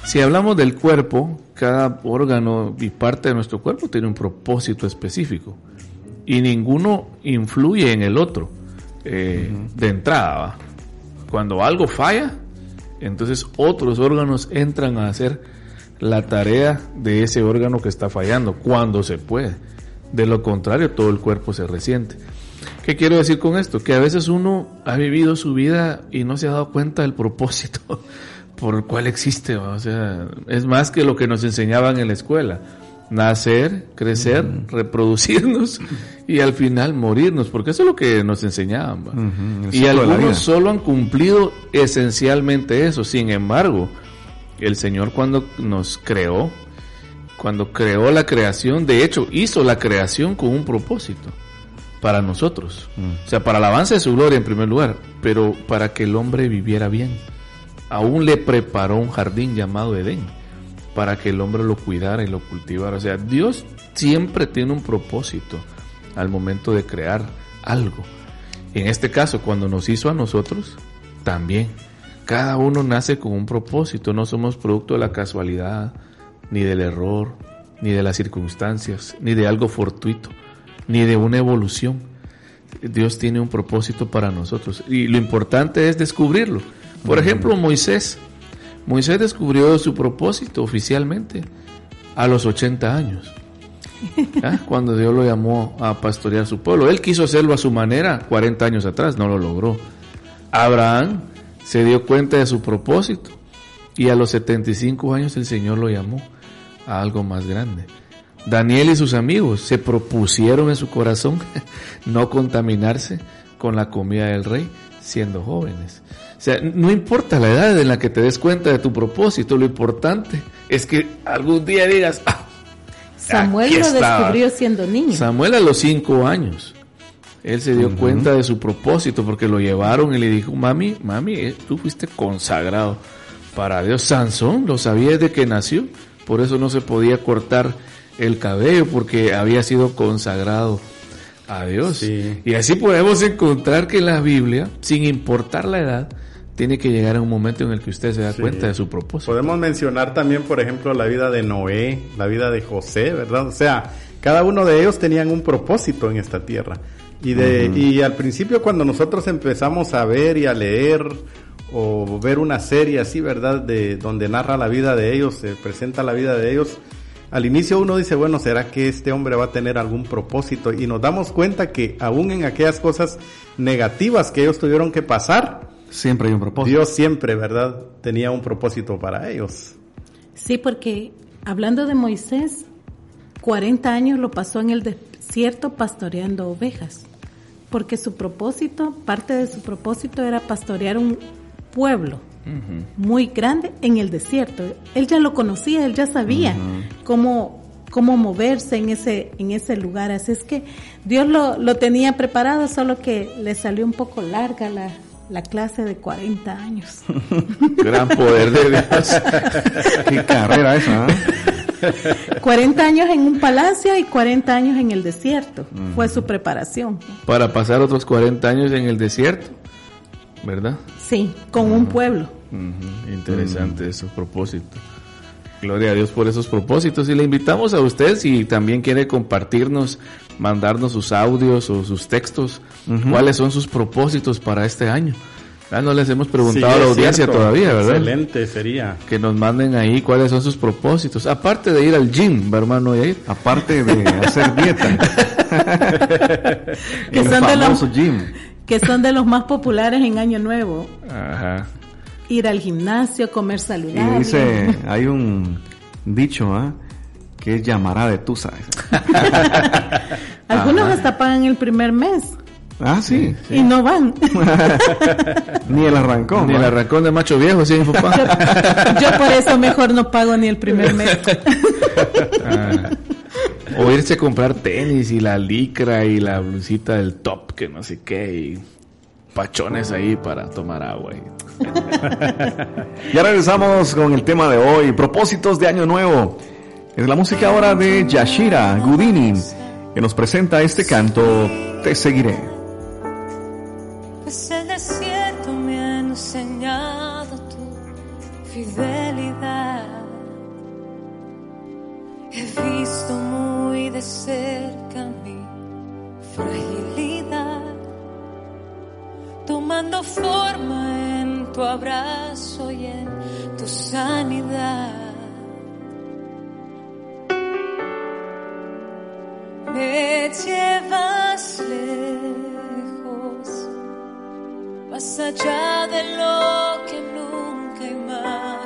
si hablamos del cuerpo, cada órgano y parte de nuestro cuerpo tiene un propósito específico y ninguno influye en el otro eh, de entrada. ¿va? Cuando algo falla, entonces otros órganos entran a hacer la tarea de ese órgano que está fallando, cuando se puede. De lo contrario, todo el cuerpo se resiente. ¿Qué quiero decir con esto? Que a veces uno ha vivido su vida y no se ha dado cuenta del propósito por el cual existe. ¿va? O sea, es más que lo que nos enseñaban en la escuela. Nacer, crecer, reproducirnos y al final morirnos, porque eso es lo que nos enseñaban. ¿va? el Y algunos solo han cumplido esencialmente eso. Sin embargo, el Señor cuando nos creó, cuando creó la creación, de hecho hizo la creación con un propósito para nosotros. O sea, para el avance de su gloria en primer lugar, pero para que el hombre viviera bien. Aún le preparó un jardín llamado Edén para que el hombre lo cuidara y lo cultivara. O sea, Dios siempre tiene un propósito al momento de crear algo. En este caso, cuando nos hizo a nosotros, también. Cada uno nace con un propósito, no somos producto de la casualidad, ni del error, ni de las circunstancias, ni de algo fortuito, ni de una evolución. Dios tiene un propósito para nosotros y lo importante es descubrirlo. Por ejemplo, Moisés. Moisés descubrió su propósito oficialmente a los 80 años. ¿Ah? Cuando Dios lo llamó a pastorear su pueblo. Él quiso hacerlo a su manera 40 años atrás, no lo logró. Abraham se dio cuenta de su propósito y a los 75 años el Señor lo llamó a algo más grande. Daniel y sus amigos se propusieron en su corazón no contaminarse con la comida del rey siendo jóvenes. O sea, no importa la edad en la que te des cuenta de tu propósito, lo importante es que algún día digas, ah, Samuel lo estaba". descubrió siendo niño. Samuel a los cinco años, él se dio cuenta de su propósito porque lo llevaron y le dijo, mami, mami, eh, tú fuiste consagrado para Dios. Sansón lo sabía desde que nació, por eso no se podía cortar el cabello porque había sido consagrado a Dios. Y así podemos encontrar que la Biblia, sin importar la edad, tiene que llegar a un momento en el que usted se da Sí. cuenta de su propósito. Podemos mencionar también, por ejemplo, la vida de Noé, la vida de José, ¿verdad? O sea, cada uno de ellos tenían un propósito en esta tierra. Y, de, y al principio cuando nosotros empezamos a ver y a leer o ver una serie así, ¿verdad? De donde narra la vida de ellos, se presenta la vida de ellos. Al inicio uno dice, bueno, ¿será que este hombre va a tener algún propósito? Y nos damos cuenta que aún en aquellas cosas negativas que ellos tuvieron que pasar, siempre hay un propósito. Dios siempre, ¿verdad? Tenía un propósito para ellos. Sí, porque hablando de Moisés, 40 años lo pasó en el desierto pastoreando ovejas, porque su propósito, parte de su propósito era pastorear un pueblo muy grande en el desierto. Él ya lo conocía, él ya sabía cómo cómo moverse en ese en ese lugar, así es que Dios lo, lo tenía preparado, solo que le salió un poco larga la, la clase de 40 años. Gran poder de Dios. Qué carrera esa, ¿eh? 40 años en un palacio y 40 años en el desierto. Fue su preparación. Para pasar otros 40 años en el desierto, ¿verdad? Sí, con un pueblo. Interesante esos propósitos. Gloria a Dios por esos propósitos. Y le invitamos a usted si también quiere compartirnos, mandarnos sus audios o sus textos, cuáles son sus propósitos para este año. Ah, no les hemos preguntado Sí, a la audiencia cierto. todavía, ¿verdad? Excelente sería. Que nos manden ahí cuáles son sus propósitos. Aparte de ir al gym, ¿va, hermano Yair. Aparte de hacer dieta. Que El son, de los, famoso gym. Que son de los más populares en Año Nuevo. Ajá. Ir al gimnasio, comer Y saludable. dice, hay un dicho, ¿ah? Que es llamará de tusa. Algunos Ajá. hasta pagan el primer mes Ah, sí. y no van. Ni el arrancón. Ni el arrancón de macho viejo, sí, mi papá. Yo por eso mejor no pago ni el primer mes. Ah. O irse a comprar tenis y la licra y la blusita del top, que no sé qué, y pachones ahí para tomar agua. Ya regresamos con el tema de hoy, propósitos de año nuevo. Es la música ahora de Yashira Gudini, que nos presenta este canto, Te seguiré. Pues el desierto me ha enseñado tu fidelidad. He visto de cerca mi fragilidad, tomando forma en tu abrazo y en tu sanidad. Me llevas lejos más allá de lo que nunca imaginé.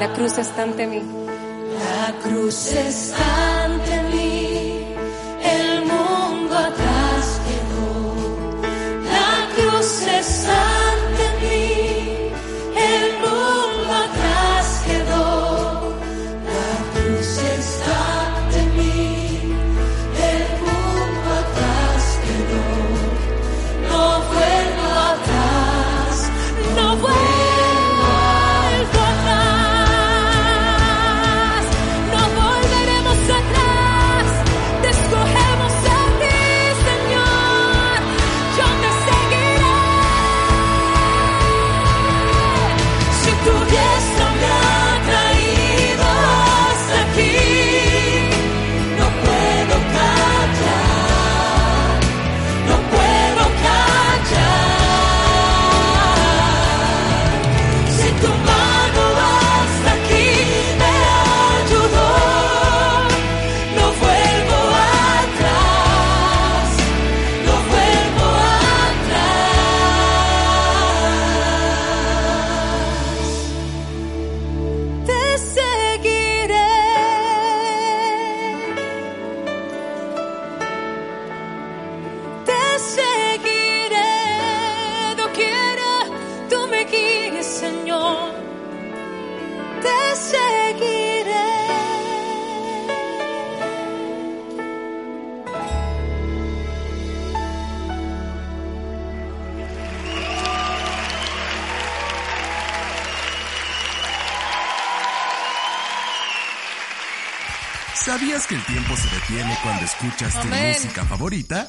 La cruz está ante mí. La cruz está que el tiempo se detiene cuando escuchas tu Amén. música favorita?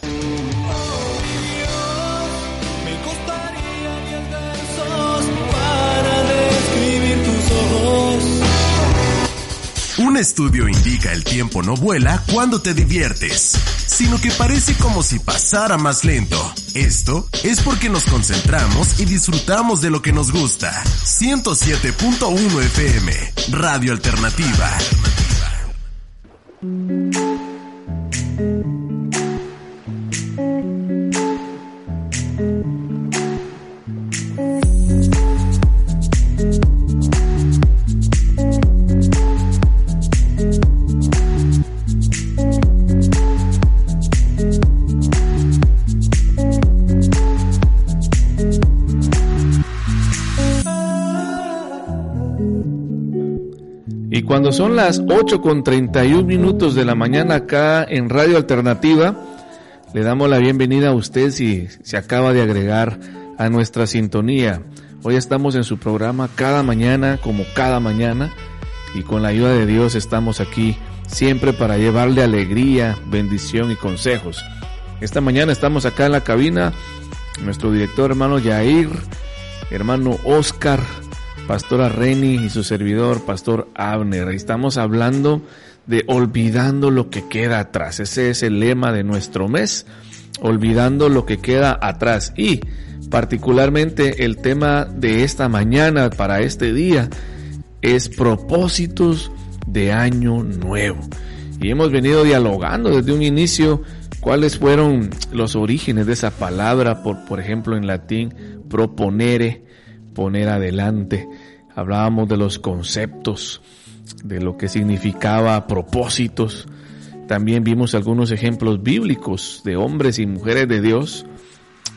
Para describir tus ojos. Un estudio indica el tiempo no vuela cuando te diviertes, sino que parece como si pasara más lento. Esto es porque nos concentramos y disfrutamos de lo que nos gusta. 107.1 FM, Radio Alternativa. Cuando son las 8 con 31 minutos de la mañana acá en Radio Alternativa, le damos la bienvenida a usted si se acaba de agregar a nuestra sintonía. Hoy estamos en su programa cada mañana, como cada mañana, y con la ayuda de Dios estamos aquí siempre para llevarle alegría, bendición y consejos. Esta mañana estamos acá en la cabina, nuestro director hermano Yair, hermano Oscar, pastora Reni y su servidor, pastor Abner. Estamos hablando de olvidando lo que queda atrás. Ese es el lema de nuestro mes, olvidando lo que queda atrás. Y particularmente el tema de esta mañana para este día es propósitos de año nuevo. Y hemos venido dialogando desde un inicio cuáles fueron los orígenes de esa palabra, por, por ejemplo en latín, proponere, poner adelante. Hablábamos de los conceptos, de lo que significaba propósitos. También vimos algunos ejemplos bíblicos de hombres y mujeres de Dios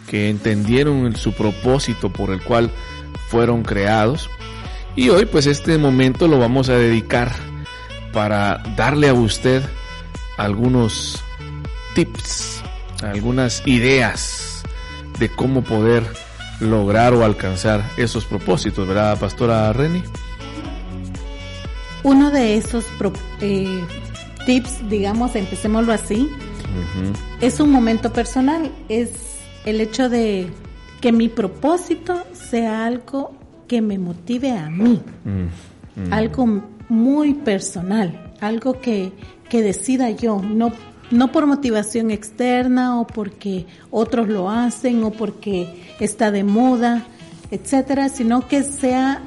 que entendieron su propósito por el cual fueron creados. Y hoy pues este momento lo vamos a dedicar para darle a usted algunos tips, algunas ideas de cómo poder lograr o alcanzar esos propósitos, ¿verdad, Pastora Reni? Uno de esos pro- eh, tips, digamos, empecémoslo así, es un momento personal, es el hecho de que mi propósito sea algo que me motive a mí, algo muy personal, algo que, que decida yo, no, no por motivación externa o porque otros lo hacen o porque está de moda, etcétera, sino que sea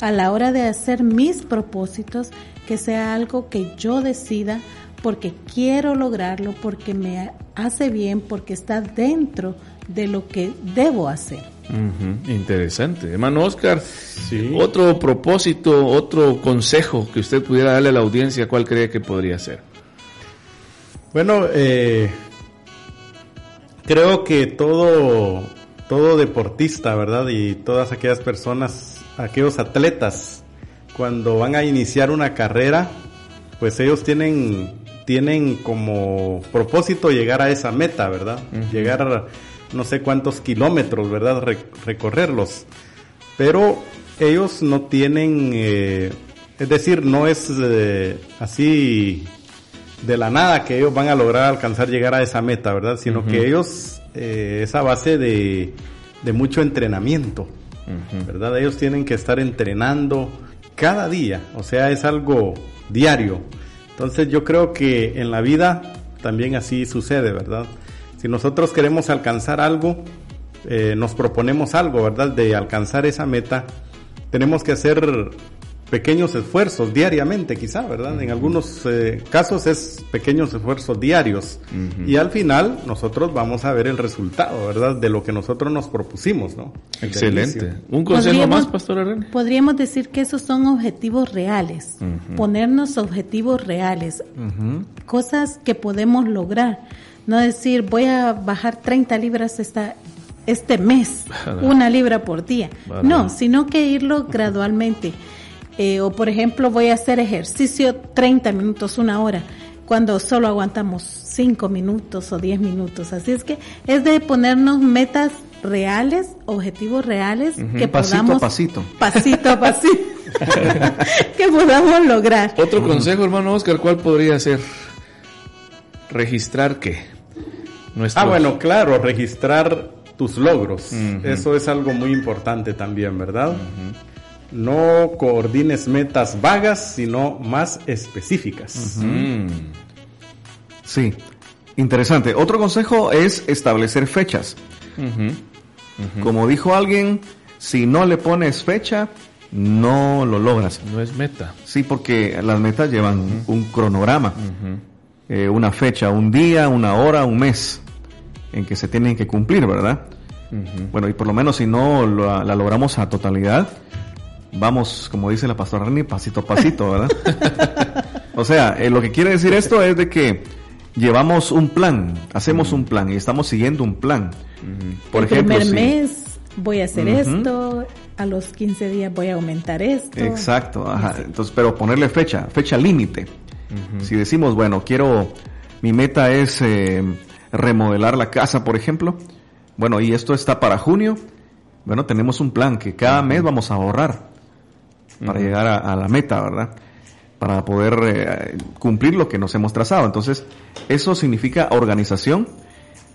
a la hora de hacer mis propósitos, que sea algo que yo decida porque quiero lograrlo, porque me hace bien, porque está dentro de lo que debo hacer. Interesante. Hermano Oscar, otro propósito, otro consejo que usted pudiera darle a la audiencia, ¿cuál cree que podría ser? Bueno, eh, creo que todo, todo deportista, ¿verdad? Y todas aquellas personas, aquellos atletas, cuando van a iniciar una carrera, pues ellos tienen, tienen como propósito llegar a esa meta, ¿verdad? Llegar no sé cuántos kilómetros, ¿verdad? Re- recorrerlos. Pero ellos no tienen, eh, es decir, no es eh, así de la nada que ellos van a lograr alcanzar llegar a esa meta, ¿verdad? Sino que ellos, eh, es a base de, de mucho entrenamiento, ¿verdad? Ellos tienen que estar entrenando cada día, o sea, es algo diario. Entonces yo creo que en la vida también así sucede, ¿verdad? Si nosotros queremos alcanzar algo, eh, nos proponemos algo, ¿verdad? De alcanzar esa meta, tenemos que hacer pequeños esfuerzos diariamente, quizá, ¿verdad? En algunos eh, casos es pequeños esfuerzos diarios. Y al final nosotros vamos a ver el resultado, ¿verdad? De lo que nosotros nos propusimos, ¿no? Excelente. ¿Un consejo más, Pastora René? Podríamos decir que esos son objetivos reales, Ujú. ponernos objetivos reales, cosas que podemos lograr. No decir, voy a bajar 30 libras esta, este mes, una libra por día. No, sino que irlo gradualmente. Eh, o por ejemplo, voy a hacer ejercicio 30 minutos, una hora, cuando solo aguantamos 5 minutos o 10 minutos. Así es que es de ponernos metas reales, objetivos reales, que Pasito a podamos pasito. pasito a pasito que podamos lograr. Otro consejo, hermano Oscar, ¿cuál podría ser? Registrar qué? Nuestros- Ah, bueno, claro, registrar tus logros. Eso es algo muy importante también, ¿verdad? No coordines metas vagas, sino más específicas. Sí, interesante. Otro consejo es establecer fechas. Como dijo alguien, si no le pones fecha, no lo logras. No es meta. Sí, porque las metas llevan un cronograma, eh, una fecha, un día, una hora, un mes en que se tienen que cumplir, ¿verdad? Bueno, y por lo menos si no la logramos a totalidad, vamos, como dice la pastora Rani, pasito a pasito, ¿verdad? o sea, eh, lo que quiere decir esto es de que llevamos un plan, hacemos un plan y estamos siguiendo un plan. Por el ejemplo, primer si- mes voy a hacer esto, a los 15 días voy a aumentar esto. Exacto, ajá. Entonces, pero ponerle fecha, fecha límite. Si decimos, bueno, quiero, mi meta es eh, remodelar la casa, por ejemplo. Bueno, y esto está para junio. Bueno, tenemos un plan que cada mes vamos a ahorrar para llegar a, a la meta, ¿verdad? Para poder eh, cumplir lo que nos hemos trazado. Entonces, eso significa organización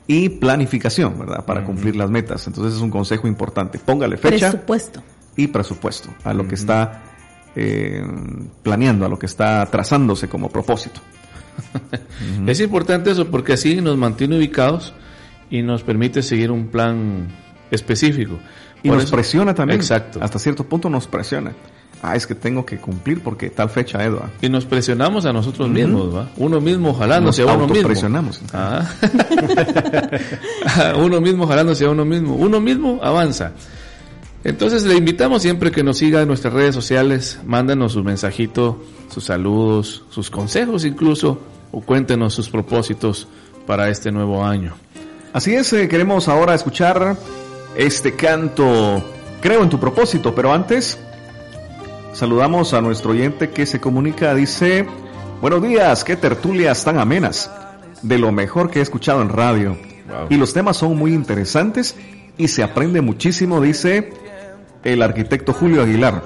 y planificación, ¿verdad? Para cumplir las metas. Entonces, es un consejo importante. Póngale fecha Presupuesto. y presupuesto a lo que está eh, planeando, a lo que está trazándose como propósito. Es importante eso porque así nos mantiene ubicados y nos permite seguir un plan específico. Y Por nos eso- presiona también. Exacto. Hasta cierto punto nos presiona. Ah, es que tengo que cumplir porque tal fecha, Edward. Y nos presionamos a nosotros mismos, ¿va? Uno mismo jalándose Nos a uno mismo. autopresionamos. Ah. uno mismo jalándose a uno mismo. Uno mismo avanza. Entonces le invitamos siempre que nos siga en nuestras redes sociales, mándanos su mensajito, sus saludos, sus consejos incluso, o cuéntenos sus propósitos para este nuevo año. Así es, eh, queremos ahora escuchar este canto, creo en tu propósito, pero antes saludamos a nuestro oyente que se comunica, dice, buenos días, qué tertulias tan amenas, de lo mejor que he escuchado en radio. Y los temas son muy interesantes y se aprende muchísimo, dice el arquitecto Julio Aguilar,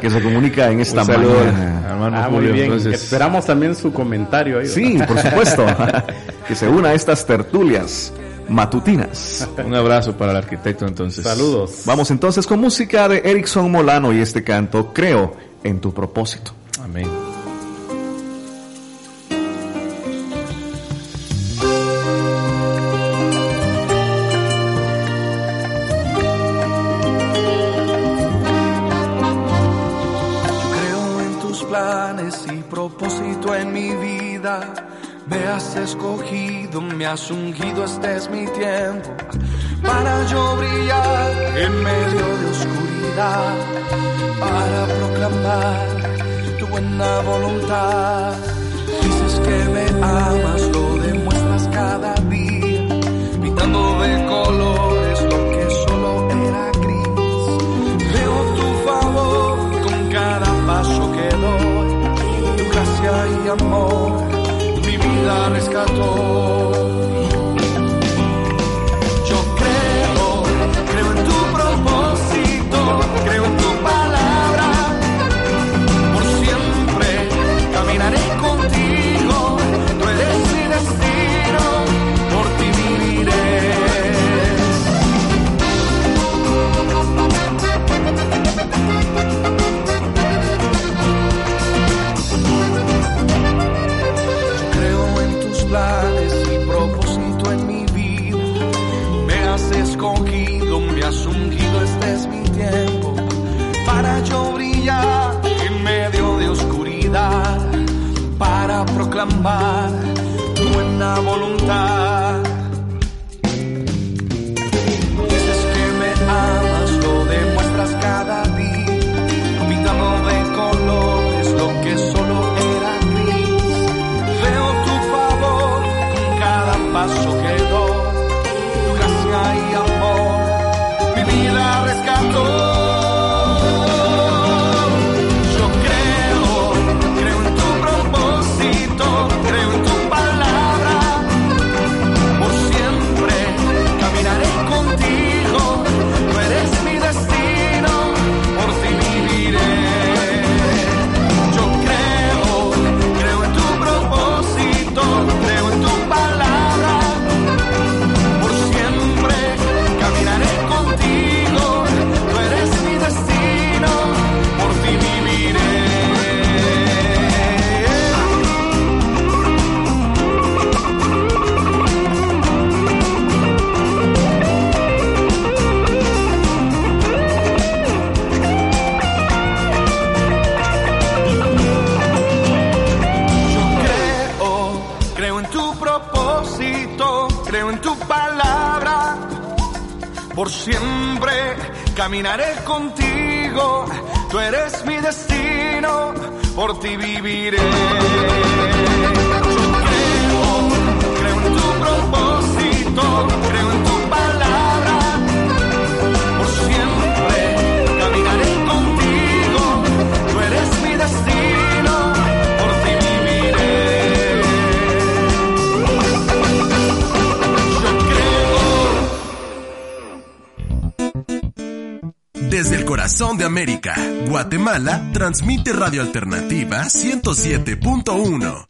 que se comunica en esta mañana. hermano Ah, muy bien. entonces- Esperamos también su comentario ahí. Sí, por supuesto, que se una a estas tertulias matutinas. Un abrazo para el arquitecto entonces. Saludos. Vamos entonces con música de Erickson Molano y este canto, Creo en tu propósito. Amén. Creo en tus planes y propósito en mi vida. Me has escogido, me has ungido, este es mi tiempo. para yo brillar en medio de oscuridad, para proclamar tu buena voluntad. Dices que me amas, lo demuestras cada día, pintando de colores lo que solo era gris. Veo tu favor con cada paso que doy, tu gracia y amor, vida rescató. Proclamar buena voluntad. Caminaré contigo, tú eres mi destino, por ti viviré. Yo creo, creo en tu propósito, creo en tu palabra. Por siempre caminaré contigo, tú eres mi destino, Desde el corazón de América, Guatemala, transmite Radio Alternativa 107.1.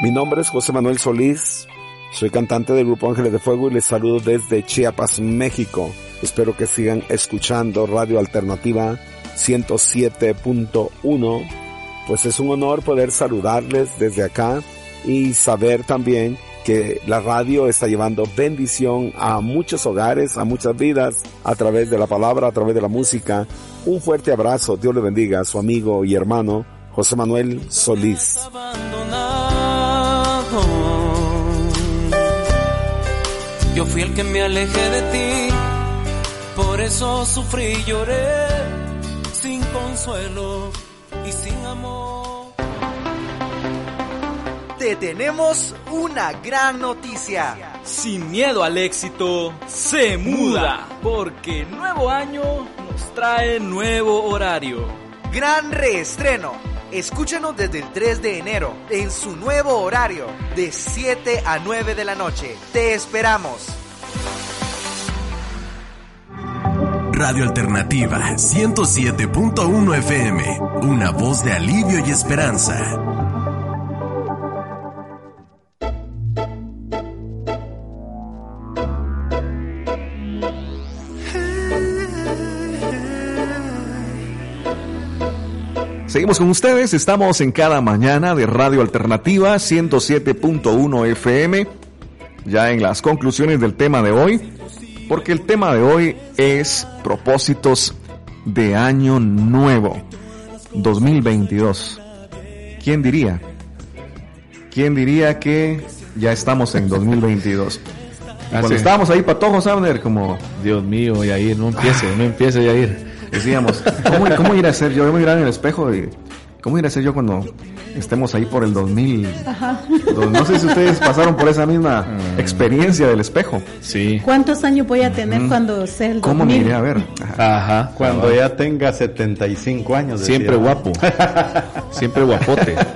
Mi nombre es José Manuel Solís, soy cantante del Grupo Ángeles de Fuego y les saludo desde Chiapas, México. Espero que sigan escuchando Radio Alternativa 107.1, pues es un honor poder saludarles desde acá y saber también que la radio está llevando bendición a muchos hogares, a muchas vidas, a través de la palabra, a través de la música. Un fuerte abrazo, Dios le bendiga a su amigo y hermano José Manuel Solís. Yo fui el que me alejé de ti, por eso sufrí y lloré, sin consuelo y sin Te tenemos una gran noticia. Sin miedo al éxito, se muda, porque nuevo año nos trae nuevo horario. Gran reestreno. Escúchenos desde el 3 de enero en su nuevo horario de 7 a 9 de la noche. Te esperamos. Radio Alternativa 107.1 FM, una voz de alivio y esperanza. Seguimos con ustedes, estamos en cada mañana de Radio Alternativa 107.1 FM, ya en las conclusiones del tema de hoy, porque el tema de hoy es propósitos de año nuevo, 2022. ¿Quién diría? ¿quién diría que ya estamos en 2022? Cuando estábamos ahí patojos, Abner, como Dios mío, Yair, no empiece, no empiece, Yair. Decíamos, ¿cómo, cómo ir a ser yo? Yo me miraba en el espejo y ¿cómo ir a ser yo cuando estemos ahí por el 2000? Ajá. No sé si ustedes pasaron por esa misma experiencia del espejo. Sí. ¿Cuántos años voy a tener cuando sea el ¿Cómo me 2000? iré a ver? Ajá. Cuando ya tenga 75 años. decía. Siempre guapo. Siempre guapote.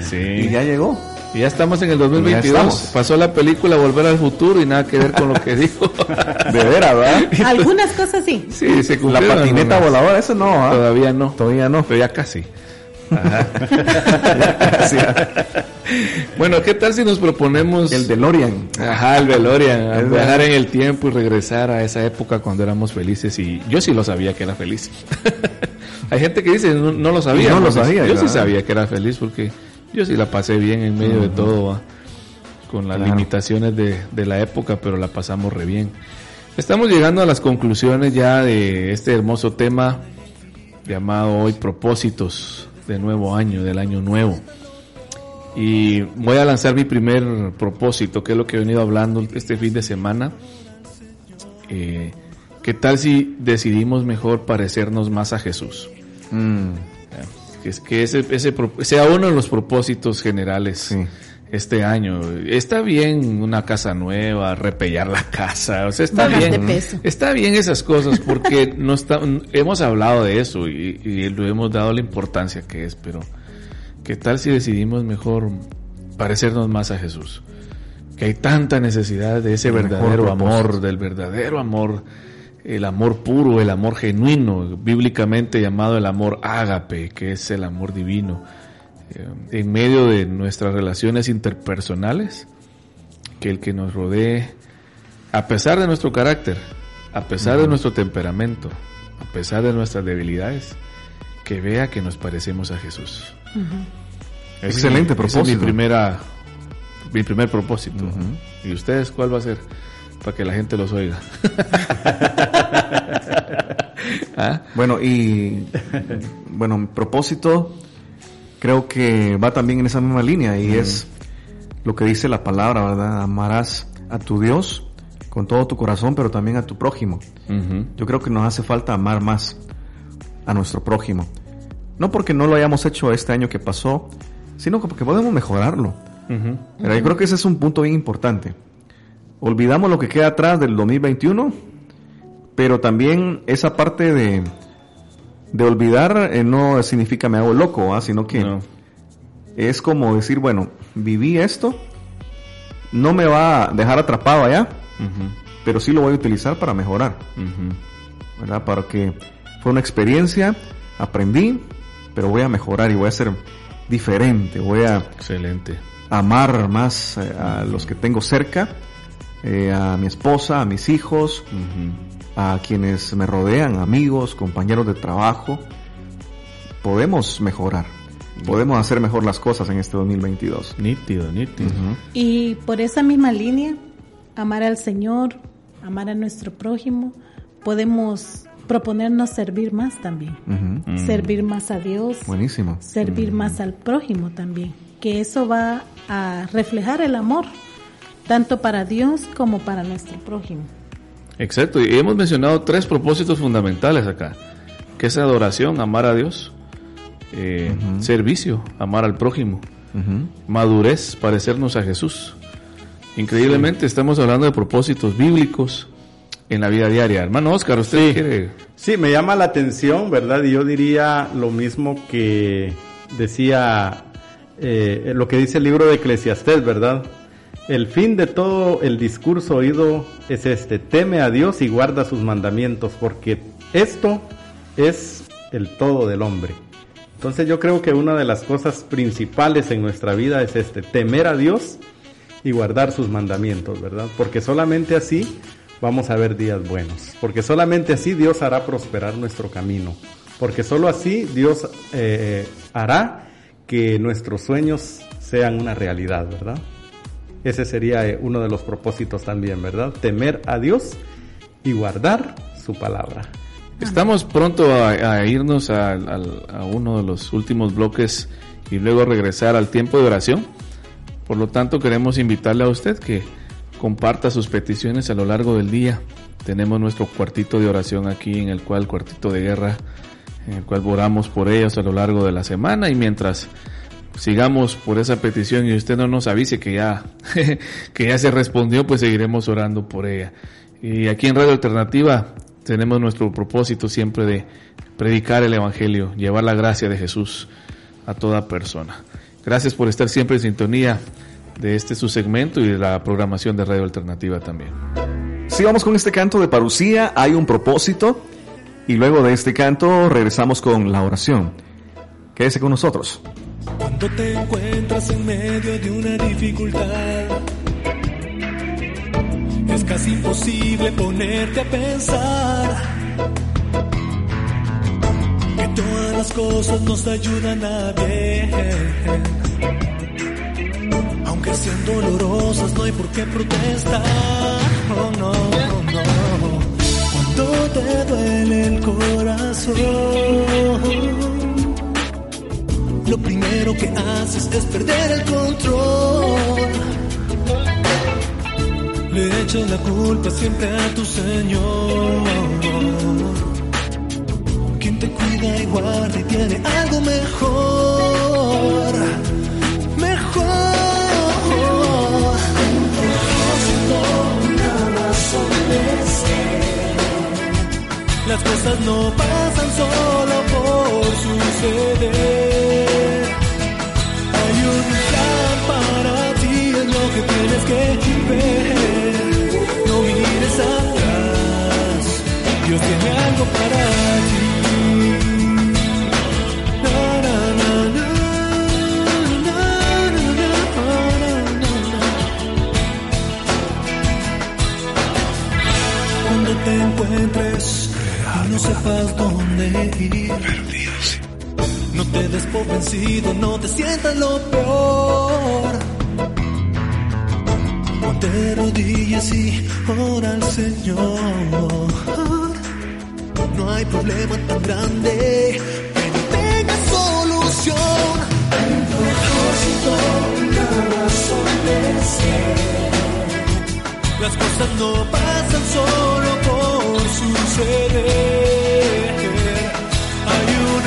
Sí. Y ya llegó. Y ya estamos en el Ya 2022. estamos. Pasó la película Volver al Futuro y nada que ver con lo que dijo. De veras, ¿verdad? Algunas cosas sí. Sí, se La patineta algunas. voladora, eso no, ¿ah? Todavía no. Todavía no. Pero ya casi. Ajá. bueno, ¿qué tal si nos proponemos El DeLorean. Ajá, el DeLorean, viajar en el tiempo y regresar a esa época cuando éramos felices y yo sí lo sabía que era feliz. Hay gente que dice no, no lo sabía. No lo sabía, Yo sí sabía que era feliz porque yo sí la pasé bien en medio de todo, ¿va? con las Claro. limitaciones de, de la época, pero la pasamos re bien. Estamos llegando a las conclusiones ya de este hermoso tema llamado hoy propósitos de nuevo año, del año nuevo. Y voy a lanzar mi primer propósito, que es lo que he venido hablando este fin de semana. Eh, ¿Qué tal si decidimos mejor parecernos más a Jesús? Mm, Que, es- que ese, sea uno de los propósitos generales Sí. este año. Está bien una casa nueva, repellar la casa, o sea, está bien. de peso. Está bien esas cosas porque no está, hemos hablado de eso y, y lo hemos dado la importancia que es, pero ¿qué tal si decidimos mejor parecernos más a Jesús? Que hay tanta necesidad de ese verdadero amor, del verdadero amor, el amor puro, el amor genuino, bíblicamente llamado el amor ágape, que es el amor divino. Eh, en medio de nuestras relaciones interpersonales, que el que nos rodee, a pesar de nuestro carácter, a pesar de nuestro temperamento, a pesar de nuestras debilidades, que vea que nos parecemos a Jesús. Es Excelente mi- ese es mi propósito. primera, mi primer propósito. ¿Y ustedes cuál va a ser? Para que la gente los oiga. ¿Ah? Bueno, y bueno, mi propósito creo que va también en esa misma línea y es lo que dice la palabra, ¿verdad? Amarás a tu Dios con todo tu corazón, pero también a tu prójimo. Yo creo que nos hace falta amar más a nuestro prójimo. No porque no lo hayamos hecho este año que pasó, sino porque podemos mejorarlo. Pero yo creo que ese es un punto bien importante. Olvidamos lo que queda atrás del 2021, pero también esa parte de, de olvidar eh, no significa me hago loco, ¿ah? sino que No. es como decir, bueno, viví esto, no me va a dejar atrapado allá, pero sí lo voy a utilizar para mejorar. ¿verdad? Para que fue una experiencia, aprendí, pero voy a mejorar y voy a ser diferente, voy a Excelente. amar más eh, a los que tengo cerca, eh, a mi esposa, a mis hijos, a quienes me rodean, amigos, compañeros de trabajo. Podemos mejorar, podemos hacer mejor las cosas en este 2022. Nítido, nítido. Y por esa misma línea, amar al Señor, amar a nuestro prójimo, podemos proponernos servir más también. Mm. Servir más a Dios, Buenísimo. servir más al prójimo también. Que eso va a reflejar el amor, tanto para Dios como para nuestro prójimo. Exacto, y hemos mencionado tres propósitos fundamentales acá, que es adoración, amar a Dios, eh, servicio, amar al prójimo, madurez, parecernos a Jesús. Increíblemente estamos hablando de propósitos bíblicos en la vida diaria. Hermano Oscar, ¿usted quiere? Sí, me llama la atención, ¿verdad? Y yo diría lo mismo que decía eh, lo que dice el libro de Eclesiastés, ¿verdad? El fin de todo el discurso oído es este, teme a Dios y guarda sus mandamientos, porque esto es el todo del hombre. Entonces yo creo que una de las cosas principales en nuestra vida es este, temer a Dios y guardar sus mandamientos, ¿verdad? Porque solamente así vamos a ver días buenos, porque solamente así Dios hará prosperar nuestro camino, porque solo así Dios eh, hará que nuestros sueños sean una realidad, ¿verdad? Ese sería eh, uno de los propósitos también, ¿verdad? Temer a Dios y guardar su palabra. Estamos pronto a, irnos a, a uno de los últimos bloques y luego regresar al tiempo de oración. Por lo tanto, queremos invitarle a usted que comparta sus peticiones a lo largo del día. Tenemos nuestro cuartito de oración aquí, en el cual cuartito de guerra, en el cual oramos por ellos a lo largo de la semana y mientras sigamos por esa petición y usted no nos avise que ya que ya se respondió, pues seguiremos orando por ella. Y aquí en Radio Alternativa tenemos nuestro propósito siempre de predicar el evangelio, llevar la gracia de Jesús a toda persona. Gracias por estar siempre en sintonía de este su segmento y de la programación de Radio Alternativa también. Si vamos con este canto de parucía, hay un propósito y luego de este canto regresamos con la oración. Quédese con nosotros. Cuando te encuentras en medio de una dificultad, es casi imposible ponerte a pensar que todas las cosas nos ayudan a bien. Aunque sean dolorosas, no hay por qué protestar. Oh, no, no, no. Cuando te duele el corazón lo primero que haces es perder el control. Le echas la culpa siempre a tu Señor, quien te cuida y guarda y tiene algo mejor, mejor. Las cosas no pasan solo por suceder para ti es lo que tienes que ver. No mires atrás, Dios tiene algo para ti. Cuando Te encuentres no sepas dónde ir te des por vencido, no te sientas lo peor. Ponte rodillas y ora al Señor. No hay problema tan grande que no tenga solución. Un propósito, razón de ser. Las cosas no pasan solo por suceder. Hay un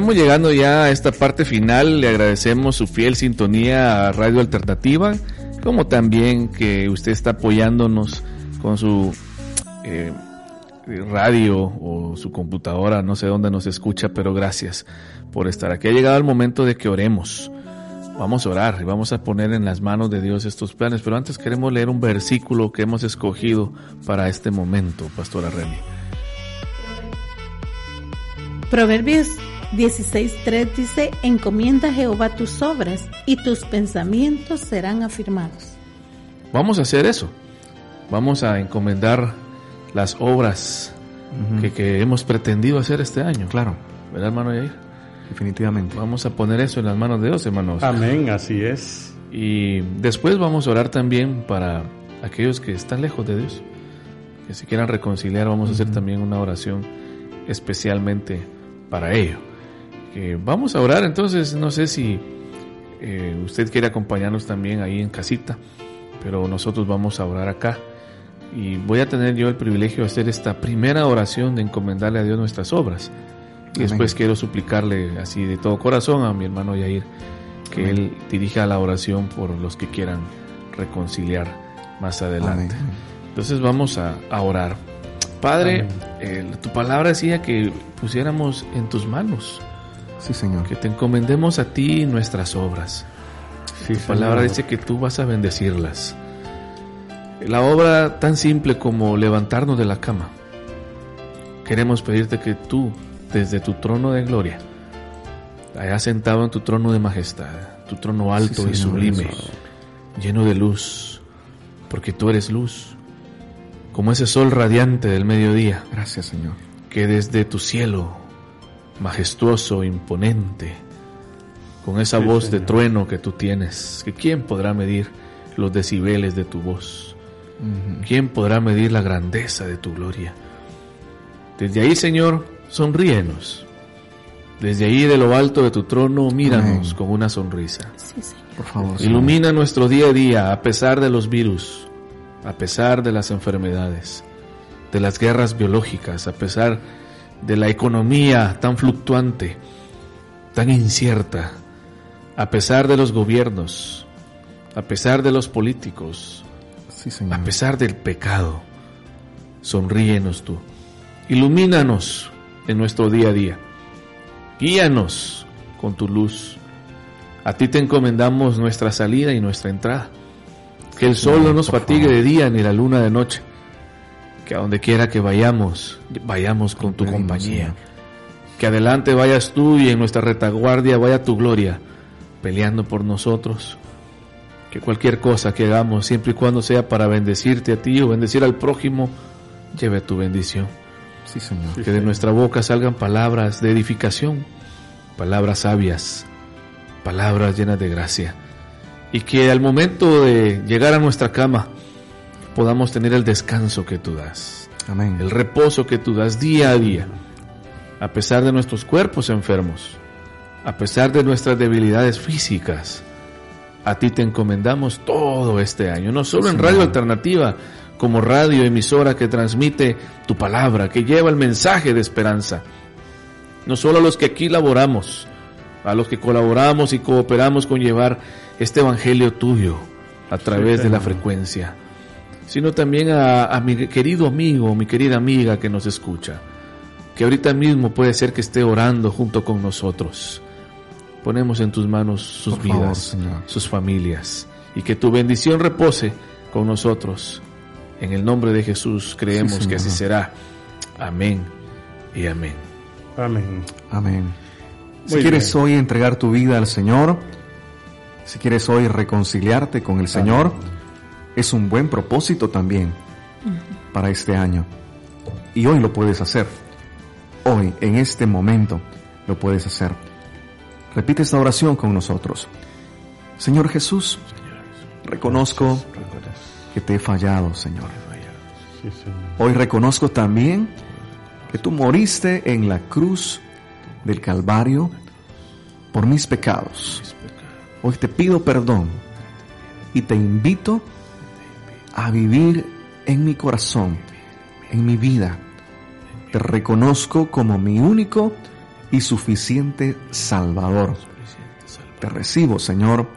estamos llegando ya a esta parte final. Le agradecemos su fiel sintonía a Radio Alternativa, como también que usted está apoyándonos con su eh, radio o su computadora, no sé dónde nos escucha, pero gracias por estar aquí. Ha llegado el momento de que oremos. Vamos a orar y vamos a poner en las manos de Dios estos planes, pero antes queremos leer un versículo que hemos escogido para este momento, Pastora Remy. Proverbios 16.3 dice, encomienda a Jehová tus obras y tus pensamientos serán afirmados. Vamos a hacer eso. Vamos a encomendar las obras que, que hemos pretendido hacer este año. Claro. ¿Verdad, hermano Yair? Definitivamente. Vamos a poner eso en las manos de Dios, hermanos. Amén, así es. Y después vamos a orar también para aquellos que están lejos de Dios, que se quieran reconciliar. Vamos a hacer también una oración especialmente para ello. Que vamos a orar, entonces no sé si eh, usted quiere acompañarnos también ahí en casita, pero nosotros vamos a orar acá. Y voy a tener yo el privilegio de hacer esta primera oración de encomendarle a Dios nuestras obras. Y después quiero suplicarle así de todo corazón a mi hermano Yair que Él dirija la oración por los que quieran reconciliar más adelante. Entonces vamos a, a orar. Padre, eh, tu palabra decía que pusiéramos en tus manos. Sí, Señor. Que te encomendemos a ti nuestras obras. tu palabra dice que tú vas a bendecirlas. La obra tan simple como levantarnos de la cama. Queremos pedirte que tú, desde tu trono de gloria, hayas sentado en tu trono de majestad, tu trono alto Sí, y Señor, sublime, lleno de luz, porque tú eres luz, como ese sol radiante del mediodía. Gracias, Señor. Que desde tu cielo, majestuoso, imponente, con esa Sí, voz de Señor. trueno que tú tienes, que quién podrá medir los decibeles de tu voz, quién podrá medir la grandeza de tu gloria. Desde ahí, Señor, sonríenos. Desde ahí, de lo alto de tu trono, míranos Amén. con una sonrisa. Por favor, Señor. Ilumina nuestro día a día a pesar de los virus, a pesar de las enfermedades, de las guerras biológicas, a pesar de la economía tan fluctuante, tan incierta, a pesar de los gobiernos, a pesar de los políticos, Sí, Señor. a pesar del pecado. Sonríenos tú. Ilumínanos en nuestro día a día. Guíanos con tu luz. A ti te encomendamos nuestra salida y nuestra entrada. Que el sol no nos fatigue de día ni la luna de noche. Que a donde quiera que vayamos, vayamos con tu compañía. Señor. Que adelante vayas tú y en nuestra retaguardia vaya tu gloria, peleando por nosotros. Que cualquier cosa que hagamos, siempre y cuando sea para bendecirte a ti o bendecir al prójimo, lleve tu bendición. Sí, Señor. que de nuestra boca salgan palabras de edificación, palabras sabias, palabras llenas de gracia. Y que al momento de llegar a nuestra cama podamos tener el descanso que tú das, Amén. el reposo que tú das día a día, a pesar de nuestros cuerpos enfermos, a pesar de nuestras debilidades físicas. A ti te encomendamos todo este año, no solo en. Radio Alternativa, como radio emisora que transmite tu palabra, que lleva el mensaje de esperanza. No solo a los que aquí laboramos, a los que colaboramos y cooperamos con llevar este evangelio tuyo a través de la frecuencia, sino también a, a mi querido amigo, mi querida amiga que nos escucha, que ahorita mismo puede ser que esté orando junto con nosotros. Ponemos en tus manos sus Por vidas, sus familias, y que tu bendición repose con nosotros. En el nombre de Jesús creemos Sí, que así será. Amén y amén. Amén. Amén. Si Muy quieres bien. hoy entregar tu vida al Señor, si quieres hoy reconciliarte con el Señor, es un buen propósito también para este año. Y hoy lo puedes hacer. Hoy, en este momento, lo puedes hacer. Repite esta oración con nosotros. Señor Jesús, reconozco que te he fallado, Señor. Hoy reconozco también que tú moriste en la cruz del Calvario por mis pecados. Hoy te pido perdón y te invito a vivir en mi corazón, en mi vida. Te reconozco como mi único y suficiente Salvador. Te recibo, Señor,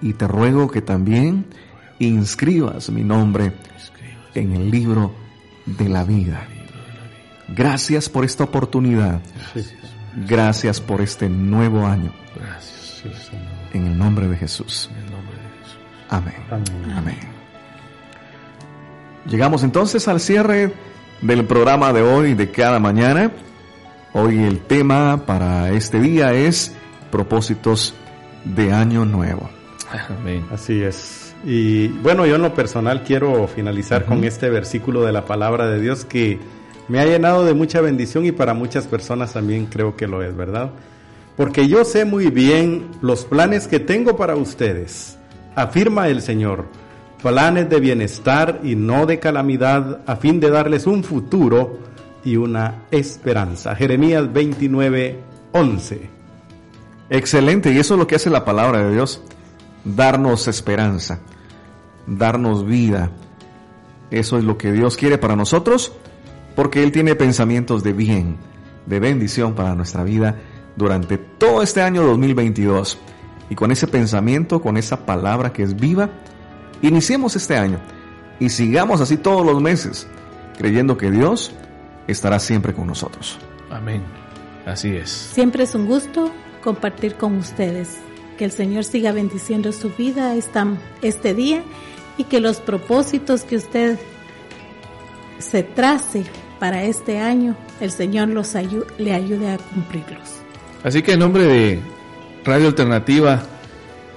y te ruego que también inscribas mi nombre en el libro de la vida. Gracias por esta oportunidad. Gracias por este nuevo año. Gracias. En el nombre de Jesús. Amén. Amén. Llegamos entonces al cierre del programa de hoy, de cada mañana. Hoy el tema para este día es propósitos de año nuevo. Amén. Así es. Y bueno, yo en lo personal quiero finalizar con este versículo de la palabra de Dios que me ha llenado de mucha bendición y para muchas personas también creo que lo es, ¿verdad? Porque yo sé muy bien los planes que tengo para ustedes, afirma el Señor, planes de bienestar y no de calamidad, a fin de darles un futuro y una esperanza. Jeremías 29, 11. Excelente, y eso es lo que hace la palabra de Dios, darnos esperanza, darnos vida. Eso es lo que Dios quiere para nosotros, porque Él tiene pensamientos de bien, de bendición para nuestra vida durante todo este año 2022. y con ese pensamiento, con esa palabra que es viva, iniciemos este año y sigamos así todos los meses, creyendo que Dios estará siempre con nosotros. Amén. Así es. Siempre es un gusto compartir con ustedes. Que el Señor siga bendiciendo su vida esta, este día y que los propósitos que usted se trace para este año, el Señor los ayu- le ayude a cumplirlos. Así que en nombre de Radio Alternativa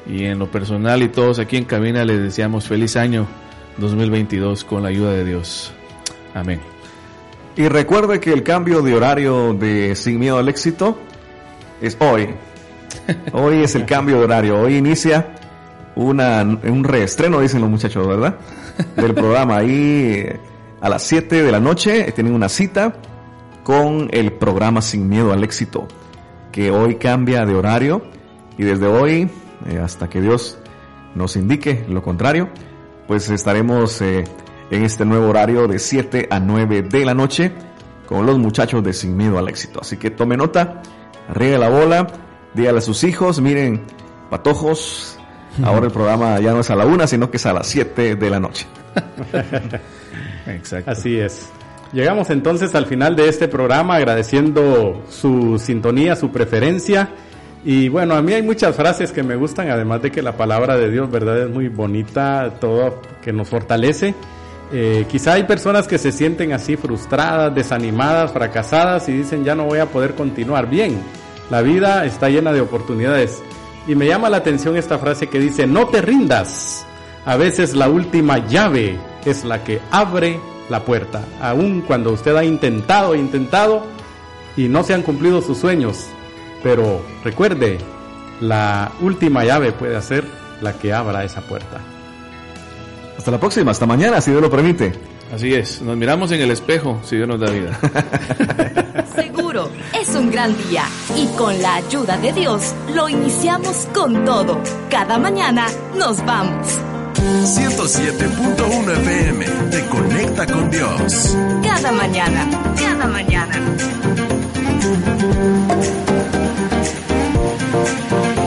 y en lo personal y todos aquí en cabina les deseamos feliz año 2022 con la ayuda de Dios. Amén. Y recuerde que el cambio de horario de Sin Miedo al Éxito es hoy. Hoy es el cambio de horario. Hoy inicia una, un reestreno, dicen los muchachos, ¿verdad? Del programa. Ahí eh, a las 7 de la noche eh, tienen una cita con el programa Sin Miedo al Éxito, que hoy cambia de horario y desde hoy eh, hasta que Dios nos indique lo contrario, pues estaremos eh, en este nuevo horario de 7 a 9 de la noche con los muchachos de Sin Miedo al Éxito. Así que tome nota, riegue la bola, dígale a sus hijos, miren, patojos, ahora el programa ya no es a la una, sino que es a las 7 de la noche. Exacto. Así es. Llegamos entonces al final de este programa agradeciendo su sintonía, su preferencia. Y bueno, a mí hay muchas frases que me gustan, además de que la palabra de Dios, ¿verdad? Es muy bonita, todo que nos fortalece. Eh, quizá hay personas que se sienten así frustradas, desanimadas, fracasadas y dicen ya no voy a poder continuar. Bien, la vida está llena de oportunidades. Y me llama la atención esta frase que dice, no te rindas. A veces la última llave es la que abre la puerta. Aun cuando usted ha intentado, intentado y no se han cumplido sus sueños. Pero recuerde, la última llave puede ser la que abra esa puerta. Hasta la próxima, hasta mañana, si Dios lo permite. Así es, nos miramos en el espejo si Dios nos da vida. Seguro, es un gran día y con la ayuda de Dios lo iniciamos con todo. Cada mañana nos vamos. 107.1 FM te conecta con Dios. Cada mañana, cada mañana. Thank you.